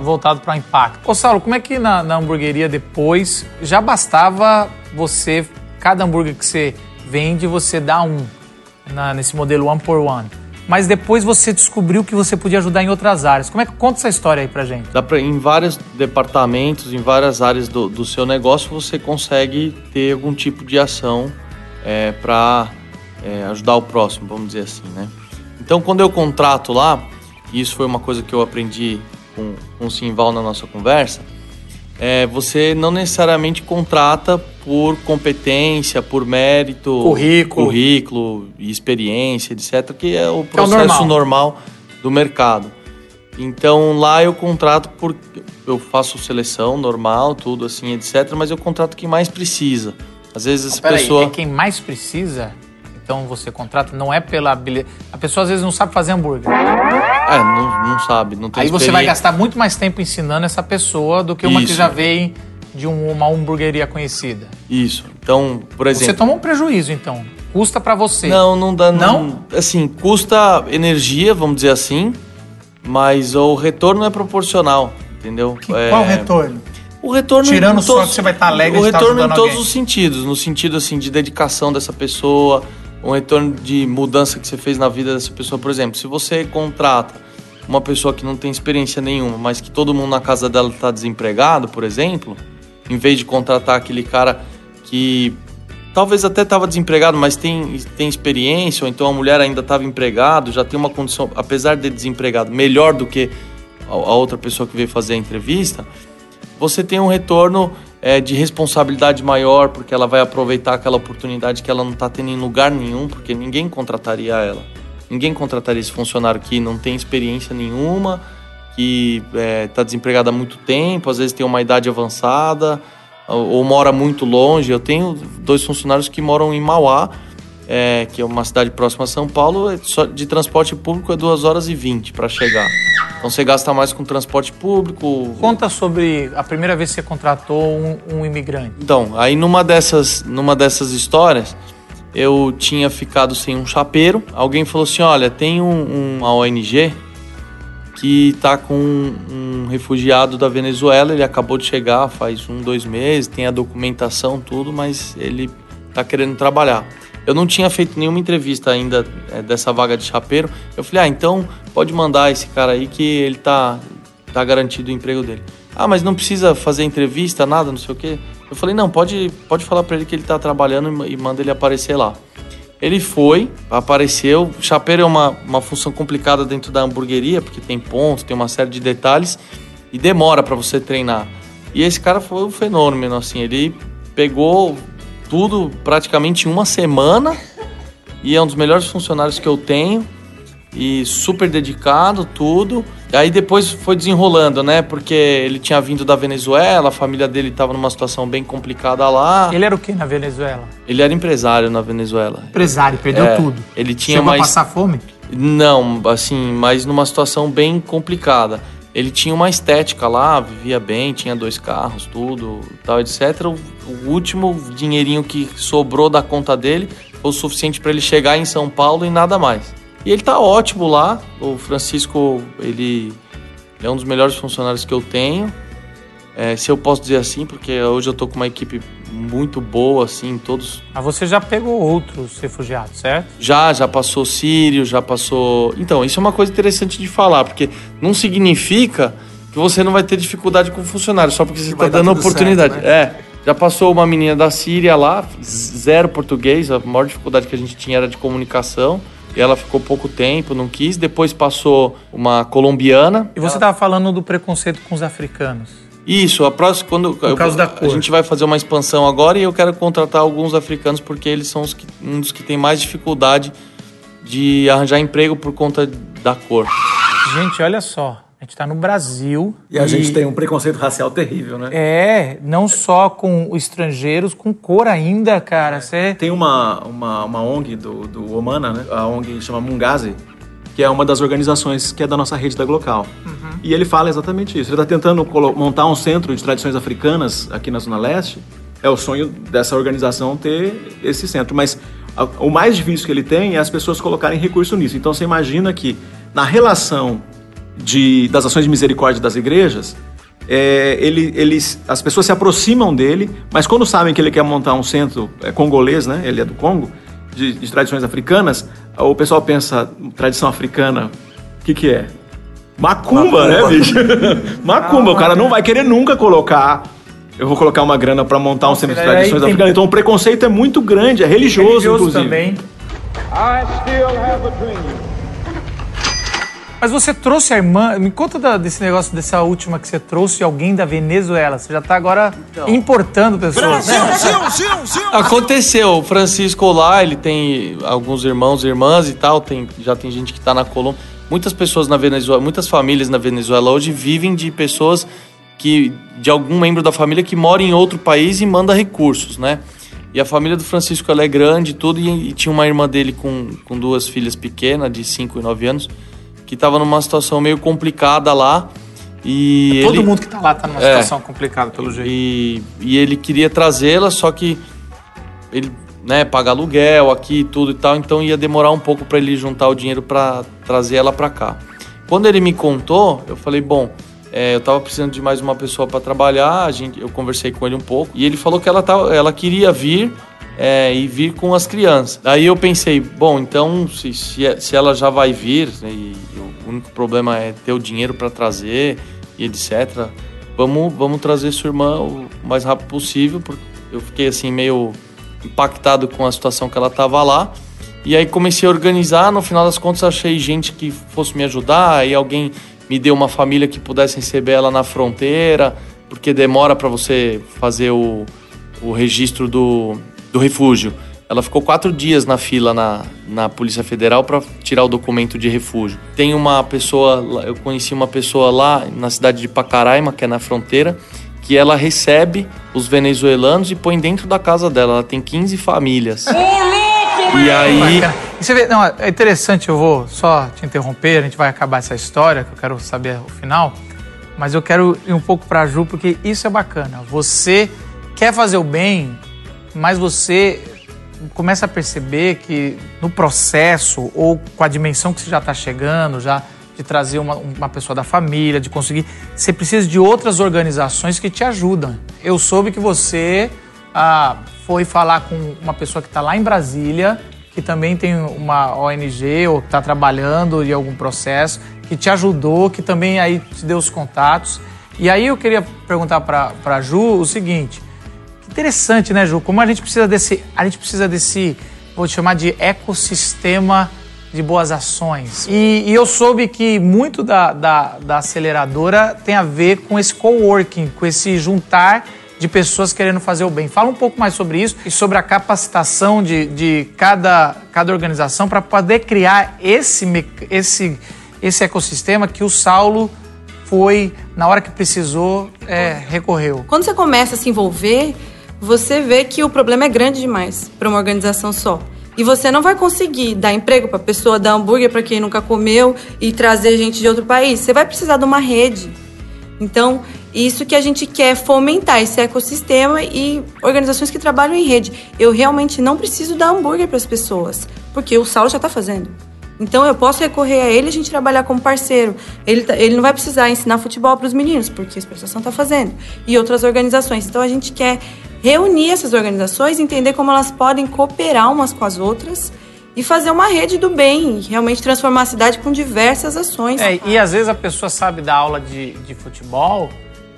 voltado para o impacto. Ô Saulo, como é que na, na hamburgueria depois já bastava você, cada hambúrguer que você vende, você dá um na, nesse modelo one por one? Mas depois você descobriu que você podia ajudar em outras áreas. Como é que conta essa história aí pra gente? Dá pra, em vários departamentos, em várias áreas do, do seu negócio, você consegue ter algum tipo de ação é, para é, ajudar o próximo, vamos dizer assim, né? Então, quando eu contrato lá, e isso foi uma coisa que eu aprendi com, com o Simval na nossa conversa, é, você não necessariamente contrata por competência, por mérito, Currículo. currículo e experiência, etc., que é o é o processo normal. normal do mercado. Então lá eu contrato por eu faço seleção normal, tudo assim, etc, mas eu contrato quem mais precisa. Às vezes essa Peraí, pessoa é quem mais precisa? Então você contrata, não é pela habilidade. A pessoa às vezes não sabe fazer hambúrguer. é, não, não sabe, não tem Aí você vai gastar muito mais tempo ensinando essa pessoa do que uma que Isso. já veio de um- uma hamburgueria conhecida. Isso. Então, por Você exemplo, toma um prejuízo, então. Custa pra você. não, não dá Não? assim, custa energia, vamos dizer assim, mas o retorno é proporcional, entendeu? Que- É, Qual o retorno? O retorno Tirando em só que você vai estar alegre O retorno em todos alguém. os sentidos, no sentido assim de dedicação dessa pessoa, um retorno de mudança que você fez na vida dessa pessoa, por exemplo, se você contrata uma pessoa que não tem experiência nenhuma, mas que todo mundo na casa dela está desempregado, por exemplo, em vez de contratar aquele cara que talvez até estava desempregado, mas tem, tem experiência, ou então a mulher ainda estava empregado, já tem uma condição, apesar de desempregado, melhor do que a, a outra pessoa que veio fazer a entrevista, você tem um retorno é, de responsabilidade maior, porque ela vai aproveitar aquela oportunidade que ela não está tendo em lugar nenhum, porque ninguém contrataria ela. Ninguém contrataria esse funcionário que não tem experiência nenhuma, que está desempregado há muito tempo, às vezes tem uma idade avançada, ou, ou mora muito longe. Eu tenho dois funcionários que moram em Mauá, é, que é uma cidade próxima a São Paulo, é de transporte público é 2 horas e 20 para chegar. Então você gasta mais com transporte público. Conta sobre a primeira vez que você contratou um, um imigrante. Então, aí numa dessas, numa dessas histórias, eu tinha ficado sem um chapeiro. Alguém falou assim: olha, tem um, uma ONG que tá com um, um refugiado da Venezuela. Ele acabou de chegar faz um, dois meses, tem a documentação, tudo, mas ele tá querendo trabalhar. Eu não tinha feito nenhuma entrevista ainda é, dessa vaga de chapeiro. Eu falei, ah, então pode mandar esse cara aí que ele tá, tá garantido o emprego dele. Ah, mas não precisa fazer entrevista, nada, não sei o quê. Eu falei, não, pode, pode falar para ele que ele tá trabalhando e, manda ele aparecer lá. Ele foi, apareceu. Chapeiro é uma, uma função complicada dentro da hamburgueria, porque tem pontos, tem uma série de detalhes e demora para você treinar. E esse cara foi um fenômeno, assim, ele pegou tudo praticamente em uma semana e é um dos melhores funcionários que eu tenho e super dedicado, tudo. E aí depois foi desenrolando, né? Porque ele tinha vindo da Venezuela, a família dele estava numa situação bem complicada lá. Ele era o que na Venezuela? Ele era empresário na Venezuela. Empresário, perdeu É, tudo. Ele tinha Chegou mais a passar fome? não, assim, mas numa situação bem complicada. Ele tinha uma estética lá, vivia bem, tinha dois carros, tudo, tal, etc. O, o último dinheirinho que sobrou da conta dele foi o suficiente para ele chegar em São Paulo e nada mais. E ele tá ótimo lá. O Francisco, ele é um dos melhores funcionários que eu tenho. É, se eu posso dizer assim, porque hoje eu tô com uma equipe muito boa, assim, todos Mas você já pegou outros refugiados, certo? já, já passou Sírio, já passou. Então, isso é uma coisa interessante de falar, porque não significa que você não vai ter dificuldade com funcionário, só porque você está dando oportunidade. certo, É. Já passou uma menina da Síria lá, zero português, a maior dificuldade que a gente tinha era de comunicação. E ela ficou pouco tempo, não quis. Depois passou uma colombiana. E você estava falando do preconceito com os africanos. Isso, a próxima quando Por causa da cor. a gente vai fazer uma expansão agora e eu quero contratar alguns africanos porque eles são os que, um dos que tem mais dificuldade de arranjar emprego por conta da cor. Gente, olha só. A gente está no Brasil. E a gente tem um preconceito racial terrível, né? É, não só com os estrangeiros, com cor ainda, cara. Você... Tem uma, uma, uma ONG do, do Omana, né? A ONG chama Mungazi, que é uma das organizações que é da nossa rede da Glocal. E ele fala exatamente isso. Ele está tentando montar um centro de tradições africanas aqui na Zona Leste. É o sonho dessa organização ter esse centro. Mas o mais difícil que ele tem é as pessoas colocarem recurso nisso. Então você imagina que na relação de, das ações de misericórdia das igrejas, é, ele, eles, as pessoas se aproximam dele, mas quando sabem que ele quer montar um centro é, congolês, né? Ele é do Congo, de, de tradições africanas, o pessoal pensa, tradição africana, o que que é? Macumba, né, bicho? Macumba, o cara não vai querer nunca colocar. Eu vou colocar uma grana para montar um centro de tradições tem- africanas. Então o preconceito é muito grande, é religioso, Religioso inclusive. também. I still have a dream. Mas você trouxe a irmã. Me conta da- desse negócio, dessa última que você trouxe alguém da Venezuela. Você já tá agora importando pessoas. né? Aconteceu, o Francisco lá, ele tem alguns irmãos e irmãs e tal, tem, já tem gente que tá na Colômbia. Muitas pessoas na Venezuela, muitas famílias na Venezuela hoje vivem de pessoas que de algum membro da família que mora em outro país e manda recursos, né? E a família do Francisco ela é grande e tudo, e, e tinha uma irmã dele com, com duas filhas pequenas, de 5 e 9 anos, que estava numa situação meio complicada lá. E Todo ele- mundo que tá lá tá numa É. situação complicada, pelo jeito. e, e ele queria trazê-la, só que ele, né, paga aluguel aqui e tudo e tal, então ia demorar um pouco para ele juntar o dinheiro para trazer ela para cá. Quando ele me contou, eu falei, bom, é, eu tava precisando de mais uma pessoa para trabalhar, a gente, eu conversei com ele um pouco e ele falou que ela, tava, ela queria vir é, e vir com as crianças. Aí eu pensei, bom, então se, se, se ela já vai vir né, e o único problema é ter o dinheiro para trazer e etc. Vamos, vamos trazer sua irmã o mais rápido possível, porque eu fiquei assim meio impactado com a situação que ela tava lá. E aí comecei a organizar, no final das contas achei gente que fosse me ajudar, aí alguém me deu uma família que pudesse receber ela na fronteira, porque demora para você fazer o, o registro do, do refúgio. Ela ficou quatro dias na fila na, na Polícia Federal para tirar o documento de refúgio. Tem uma pessoa, eu conheci uma pessoa lá na cidade de Pacaraima, que é na fronteira, que ela recebe os venezuelanos e põe dentro da casa dela. Ela tem 15 famílias. E aí. E você vê, não, é interessante, eu vou só te interromper, a gente vai acabar essa história, que eu quero saber o final, mas eu quero ir um pouco pra Ju, porque isso é bacana. Você quer fazer o bem, mas você começa a perceber que no processo, ou com a dimensão que você já está chegando, já de trazer uma, uma pessoa da família, de conseguir, você precisa de outras organizações que te ajudam. Eu soube que você ah, foi falar com uma pessoa que está lá em Brasília, que também tem uma ONG ou está trabalhando em algum processo, que te ajudou, que também aí te deu os contatos. E aí eu queria perguntar para a Ju o seguinte: interessante, né, Ju? Como a gente precisa desse, a gente precisa desse, vou chamar de ecossistema de boas ações. E, e eu soube que muito da, da, da aceleradora tem a ver com esse coworking, com esse juntar de pessoas querendo fazer o bem. Fala um pouco mais sobre isso e sobre a capacitação de, de cada, cada organização para poder criar esse, esse, esse ecossistema que o Saulo foi, na hora que precisou, é, recorreu. Quando você começa a se envolver, você vê que o problema é grande demais para uma organização só. E você não vai conseguir dar emprego para pessoa, dar hambúrguer para quem nunca comeu e trazer gente de outro país. Você vai precisar de uma rede. Então, isso que a gente quer fomentar esse ecossistema e organizações que trabalham em rede. Eu realmente não preciso dar hambúrguer para as pessoas, porque o Saulo já está fazendo. Então eu posso recorrer a ele e a gente trabalhar como parceiro. Ele, tá- ele não vai precisar ensinar futebol para os meninos, porque a expressão está fazendo. E outras organizações. Então a gente quer reunir essas organizações, entender como elas podem cooperar umas com as outras e fazer uma rede do bem, realmente transformar a cidade com diversas ações. É, e às vezes a pessoa sabe dar aula de, de futebol,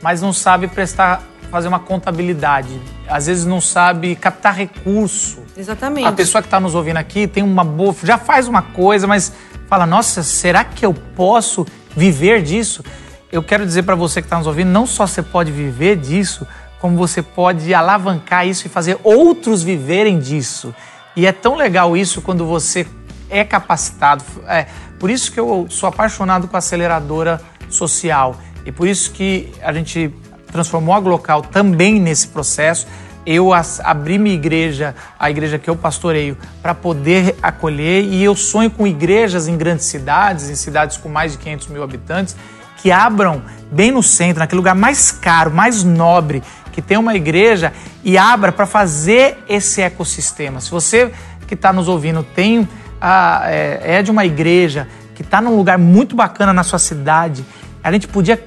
mas não sabe prestar, fazer uma contabilidade. Às vezes não sabe captar recurso. Exatamente. A pessoa que está nos ouvindo aqui tem uma boa, já faz uma coisa, mas fala: Nossa, será que eu posso viver disso? Eu quero dizer para você que está nos ouvindo, não só você pode viver disso, como você pode alavancar isso e fazer outros viverem disso. E é tão legal isso quando você é capacitado. É, por isso que eu sou apaixonado com a aceleradora social. E por isso que a gente transformou a Glocal também nesse processo. Eu abri minha igreja, a igreja que eu pastoreio, para poder acolher. E eu sonho com igrejas em grandes cidades, em cidades com mais de 500 mil habitantes, que abram bem no centro, naquele lugar mais caro, mais nobre, que tem uma igreja e abra para fazer esse ecossistema. Se você que está nos ouvindo tem ah, é, é de uma igreja que está num lugar muito bacana na sua cidade, a gente podia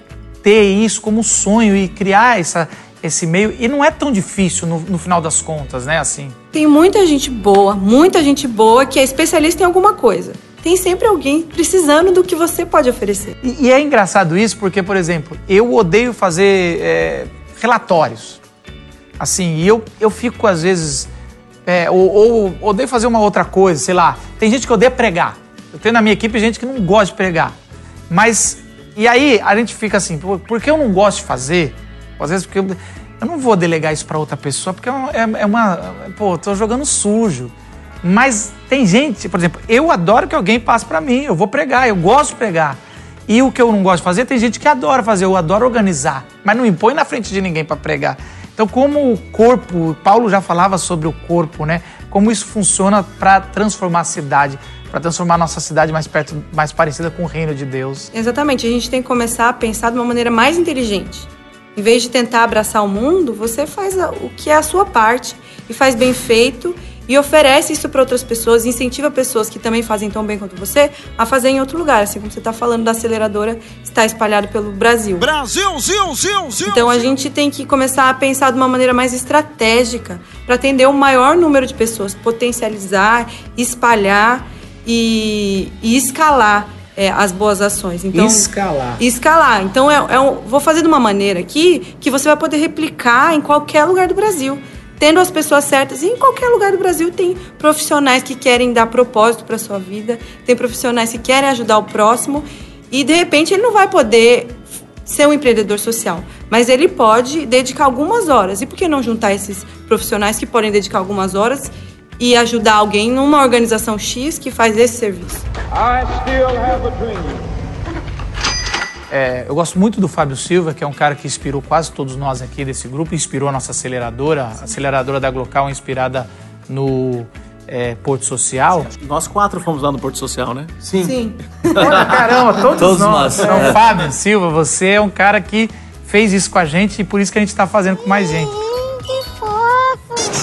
ter isso como sonho e criar essa, esse meio. E não é tão difícil no, no final das contas, né? Assim. Tem muita gente boa, muita gente boa que é especialista em alguma coisa. Tem sempre alguém precisando do que você pode oferecer. E, e é engraçado isso porque, por exemplo, eu odeio fazer é, relatórios. Assim, eu, eu fico às vezes é, ou, ou odeio fazer uma outra coisa, sei lá. Tem gente que odeia pregar. Eu tenho na minha equipe gente que não gosta de pregar. Mas, e aí a gente fica assim, por, por que eu não gosto de fazer? Às vezes porque eu, eu não vou delegar isso para outra pessoa, porque é uma, é, é uma. Pô, tô jogando sujo. Mas tem gente, por exemplo, eu adoro que alguém passe para mim, eu vou pregar, eu gosto de pregar. E o que eu não gosto de fazer, tem gente que adora fazer, eu adoro organizar, mas não impõe na frente de ninguém para pregar. Então, como o corpo, Paulo já falava sobre o corpo, né? Como isso funciona para transformar a cidade, para transformar a nossa cidade mais perto, mais parecida com o reino de Deus. Exatamente, a gente tem que começar a pensar de uma maneira mais inteligente. Em vez de tentar abraçar o mundo, você faz o que é a sua parte e faz bem feito e oferece isso para outras pessoas, incentiva pessoas que também fazem tão bem quanto você a fazer em outro lugar, assim como você está falando da aceleradora está espalhado pelo Brasil. Brasil, zil, zil, zil. Então a gente tem que começar a pensar de uma maneira mais estratégica para atender o um maior número de pessoas, potencializar, espalhar e, e escalar é, as boas ações. Então, escalar. Escalar. Então, é, é um, vou fazer de uma maneira aqui que você vai poder replicar em qualquer lugar do Brasil tendo as pessoas certas. E em qualquer lugar do Brasil tem profissionais que querem dar propósito para sua vida, tem profissionais que querem ajudar o próximo e de repente ele não vai poder ser um empreendedor social, mas ele pode dedicar algumas horas. E por que não juntar esses profissionais que podem dedicar algumas horas e ajudar alguém numa organização X que faz esse serviço? I still have a dream. É, eu gosto muito do Fábio Silva, que é um cara que inspirou quase todos nós aqui desse grupo, inspirou a nossa aceleradora, a aceleradora da Glocal, inspirada no é, Porto Social. Nós quatro fomos lá no Porto Social, né? Sim. Sim. caramba, todos, todos nós. nós. Então, é. Fábio Silva, você é um cara que fez isso com a gente e por isso que a gente está fazendo com mais gente.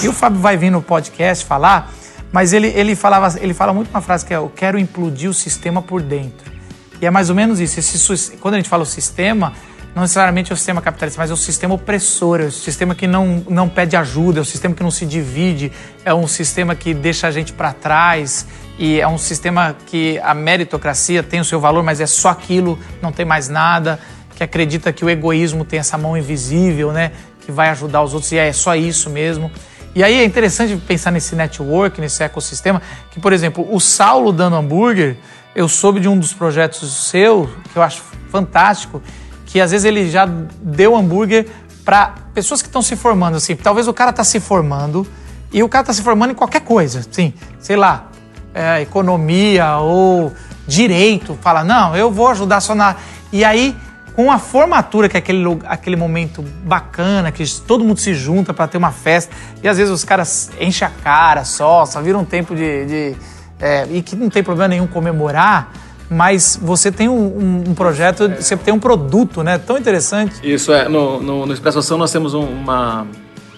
E o Fábio vai vir no podcast falar, mas ele, ele, falava, ele fala muito uma frase que é: Eu quero implodir o sistema por dentro. E é mais ou menos isso. Esse, quando a gente fala o sistema, não necessariamente é o sistema capitalista, mas é o sistema opressor, é o sistema que não, não pede ajuda, é o sistema que não se divide, é um sistema que deixa a gente para trás e é um sistema que a meritocracia tem o seu valor, mas é só aquilo, não tem mais nada, que acredita que o egoísmo tem essa mão invisível, né, que vai ajudar os outros e é só isso mesmo. E aí é interessante pensar nesse network, nesse ecossistema, que, por exemplo, o Saulo dando hambúrguer, eu soube de um dos projetos seu, que eu acho fantástico, que às vezes ele já deu hambúrguer para pessoas que estão se formando, assim. Talvez o cara está se formando e o cara está se formando em qualquer coisa, sim, sei lá, é, economia ou direito. Fala, não, eu vou ajudar só na. E aí, com a formatura, que é aquele, aquele momento bacana, que todo mundo se junta para ter uma festa, e às vezes os caras enchem a cara só, só vira um tempo de, de é, e que não tem problema nenhum comemorar, mas você tem um, um, projeto, é. você tem um produto, né? Tão interessante. Isso é, no, no, no Expresso Ação nós temos um, uma,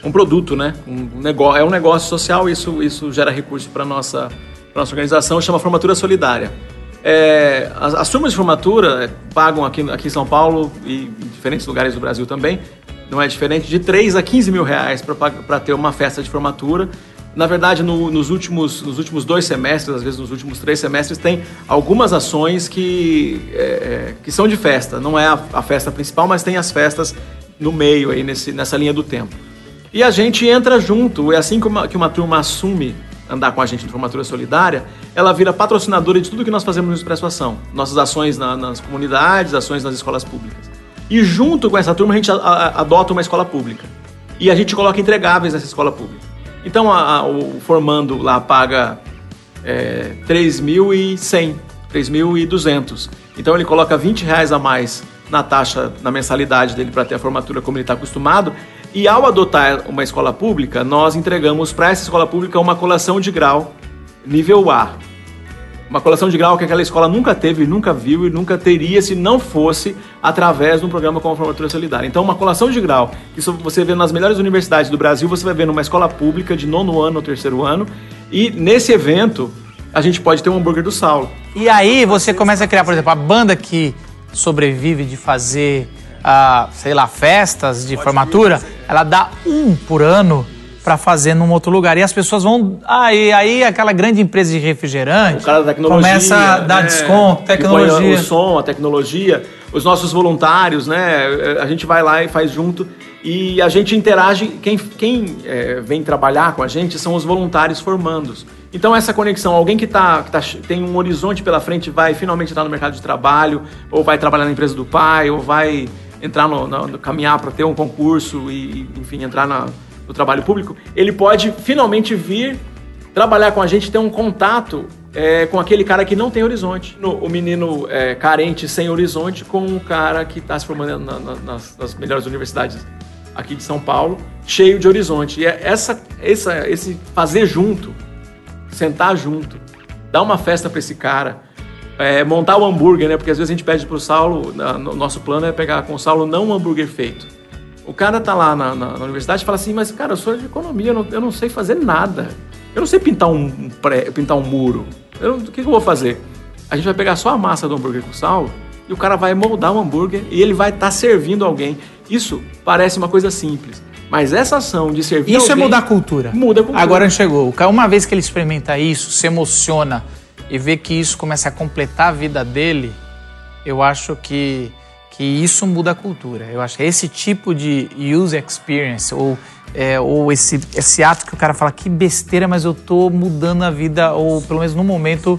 um produto, né? Um negócio, é um negócio social, isso, isso gera recurso para nossa pra nossa organização, chama Formatura Solidária. É, as, as, turmas de formatura é, pagam aqui, aqui em São Paulo e em diferentes lugares do Brasil também, não é diferente, de 3 a 15 mil reais para ter uma festa de formatura na verdade, no, nos, últimos, nos últimos dois semestres, às vezes nos últimos três semestres, tem algumas ações que, é, é, que são de festa. Não é a, a, festa principal, mas tem as festas no meio, aí nesse, nessa linha do tempo. E a gente entra junto, é assim que uma, que uma turma assume andar com a gente de formatura solidária, ela vira patrocinadora de tudo que nós fazemos no Expresso Ação. Nossas ações na, nas comunidades, ações nas escolas públicas. E junto com essa turma, a gente a, a, adota uma escola pública. E a gente coloca entregáveis nessa escola pública. Então a, a, o formando lá paga é, 3.100, 3.200. Então ele coloca 20 reais a mais na taxa, na mensalidade dele para ter a formatura como ele está acostumado. E ao adotar uma escola pública, nós entregamos para essa escola pública uma colação de grau nível A. Uma colação de grau que aquela escola nunca teve, nunca viu e nunca teria se não fosse através de um programa como a Formatura Solidária. Então, uma colação de grau, que você vê nas melhores universidades do Brasil, você vai ver numa escola pública de nono ano ou terceiro ano. E nesse evento, a gente pode ter um hambúrguer do Saulo. E aí você começa a criar, por exemplo, a banda que sobrevive de fazer, uh, sei lá, festas de pode formatura, ela dá um por ano para fazer num outro lugar. E as pessoas vão. Ah, e aí aquela grande empresa de refrigerante começa a dar né, desconto, tecnologia. O som, a tecnologia, os nossos voluntários, né? A gente vai lá e faz junto. E a gente interage. Quem, quem é, vem trabalhar com a gente são os voluntários formandos. Então, essa conexão, alguém que, tá, que tá, tem um horizonte pela frente, vai finalmente entrar no mercado de trabalho, ou vai trabalhar na empresa do pai, ou vai entrar no, no- no- caminhar para ter um concurso e, enfim, entrar na- no trabalho público, ele pode finalmente vir trabalhar com a gente, ter um contato é, com aquele cara que não tem horizonte. No- o menino é, carente, sem horizonte, com o cara que está se formando na- na- nas, nas melhores universidades aqui de São Paulo, cheio de horizonte. E é essa, essa, esse fazer junto, sentar junto, dar uma festa para esse cara, é, montar o hambúrguer, né? Porque às vezes a gente pede pro Saulo, na- no nosso plano é pegar com o Saulo não um hambúrguer feito. O cara tá lá na, na- na universidade e fala assim, mas cara, eu sou de economia, eu não, eu não sei fazer nada. Eu não sei pintar um, pré- pintar um muro. Eu não- o que, que eu vou fazer? A gente vai pegar só a massa do hambúrguer com o Saulo e o cara vai moldar um hambúrguer e ele vai estar servindo alguém. Isso parece uma coisa simples. Mas essa ação de servir Isso é alguém mudar a cultura. Muda a cultura. Agora chegou. Uma vez que ele experimenta isso, se emociona e vê que isso começa a completar a vida dele, eu acho que, que isso muda a cultura. Eu acho que esse tipo de user experience, ou, é, ou esse, esse ato que o cara fala, que besteira, mas eu tô mudando a vida, ou pelo menos no momento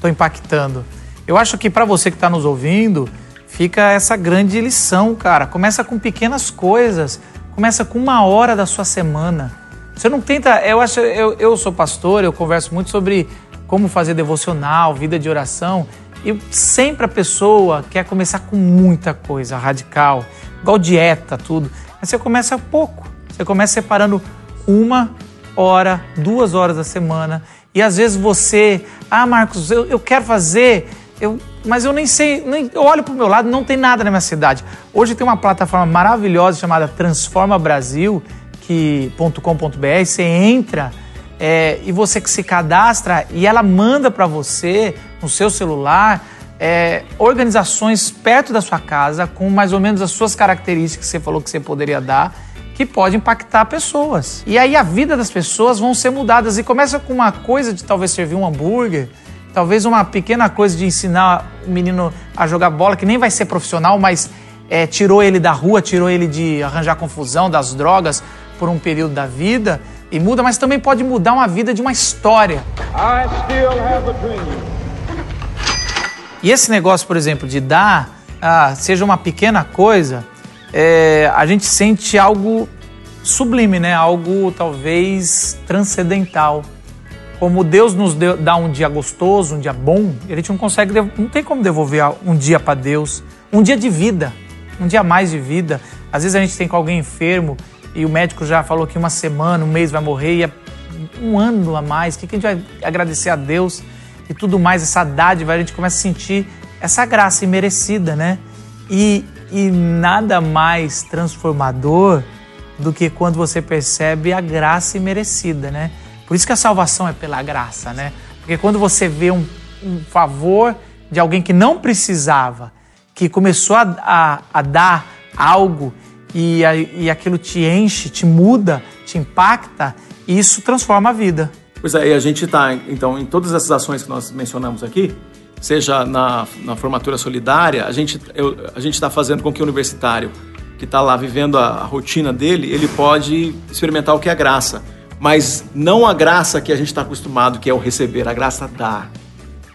tô impactando. Eu acho que para você que está nos ouvindo, fica essa grande lição, cara. Começa com pequenas coisas. Começa com uma hora da sua semana. Você não tenta. Eu acho. Eu, eu sou pastor, eu converso muito sobre como fazer devocional, vida de oração. E sempre a pessoa quer começar com muita coisa radical, igual dieta, tudo. Mas você começa pouco. Você começa separando uma hora, duas horas da semana. E às vezes você, ah, Marcos, eu, eu quero fazer, eu, mas eu nem sei, nem, eu olho para o meu lado, não tem nada na minha cidade. Hoje tem uma plataforma maravilhosa chamada Transforma Brasil, que .com.br, você entra é, e você que se cadastra e ela manda para você no seu celular é, organizações perto da sua casa com mais ou menos as suas características que você falou que você poderia dar que pode impactar pessoas. E aí a vida das pessoas vão ser mudadas. E começa com uma coisa de talvez servir um hambúrguer, talvez uma pequena coisa de ensinar o menino a jogar bola, que nem vai ser profissional, mas é, tirou ele da rua, tirou ele de arranjar confusão, das drogas por um período da vida. E muda, mas também pode mudar uma vida de uma história. I still have a dream. E esse negócio, por exemplo, de dar, ah, seja uma pequena coisa, é, a gente sente algo sublime, né? Algo talvez transcendental. Como Deus nos deu, dá um dia gostoso, um dia bom, a gente não consegue, não tem como devolver um dia para Deus, um dia de vida, um dia mais de vida. Às vezes a gente tem com alguém enfermo e o médico já falou que uma semana, um mês vai morrer e é um ano a mais. O que que a gente vai agradecer a Deus e tudo mais, essa dádiva, a gente começa a sentir essa graça imerecida, né? E, e nada mais transformador do que quando você percebe a graça imerecida, né? Por isso que a salvação é pela graça, né? Porque quando você vê um, um favor de alguém que não precisava, que começou a, a, a dar algo e, a- e aquilo te enche, te muda, te impacta, isso transforma a vida. Pois é, e a gente está, então, em todas essas ações que nós mencionamos aqui, seja na, na formatura solidária, a gente está fazendo com que o universitário que está lá vivendo a, a rotina dele, ele pode experimentar o que é graça. Mas não a graça que a gente está acostumado, que é o receber, a graça dá.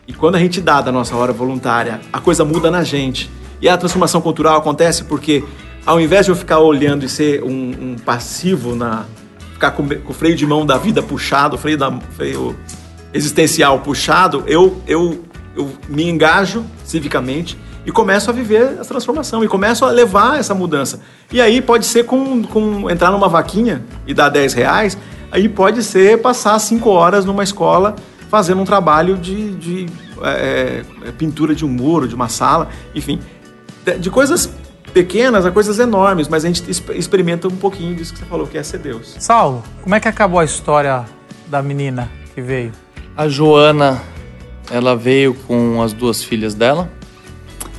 E quando a gente dá da nossa hora voluntária, a coisa muda na gente. E a transformação cultural acontece porque, ao invés de eu ficar olhando e ser um, um passivo na. Ficar com, com o freio de mão da vida puxado, o freio, da, freio existencial puxado, eu, eu, eu me engajo civicamente e começo a viver essa transformação e começo a levar essa mudança. E aí pode ser com, com entrar numa vaquinha e dar 10 reais, aí pode ser passar 5 horas numa escola fazendo um trabalho de, de é, é, pintura de um muro, de uma sala, enfim, de, de coisas pequenas a coisas enormes, mas a gente exp- experimenta um pouquinho disso que você falou, que é ser Deus. Saulo, como é que acabou a história da menina que veio? A Joana, ela veio com as duas filhas dela.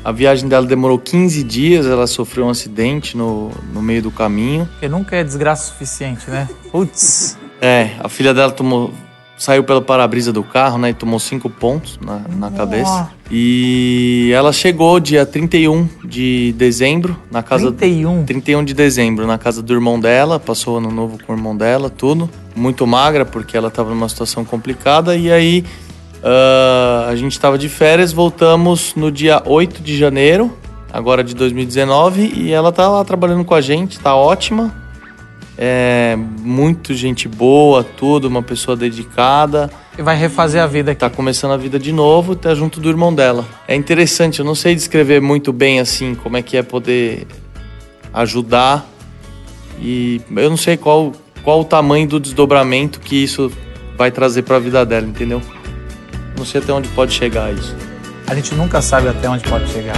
A viagem dela demorou 15 dias, ela sofreu um acidente no, no meio do caminho. Porque nunca é desgraça suficiente, né? Putz. É, a filha dela tomou, saiu pelo para-brisa do carro, né? E tomou cinco pontos na, na cabeça. E ela chegou dia 31 de dezembro na casa 31. 31 de dezembro na casa do irmão dela, passou ano novo com o irmão dela, tudo. Muito magra porque ela estava numa situação complicada e aí ah, a gente estava de férias, voltamos no dia 8 de janeiro, agora de 2019, e ela tá lá trabalhando com a gente, tá ótima. É muito gente boa, tudo, uma pessoa dedicada. E vai refazer a vida aqui. Tá começando a vida de novo, tá junto do irmão dela. É interessante, eu não sei descrever muito bem assim como é que é poder ajudar e eu não sei qual qual o tamanho do desdobramento que isso vai trazer para a vida dela, entendeu? Não sei até onde pode chegar isso. A gente nunca sabe até onde pode chegar.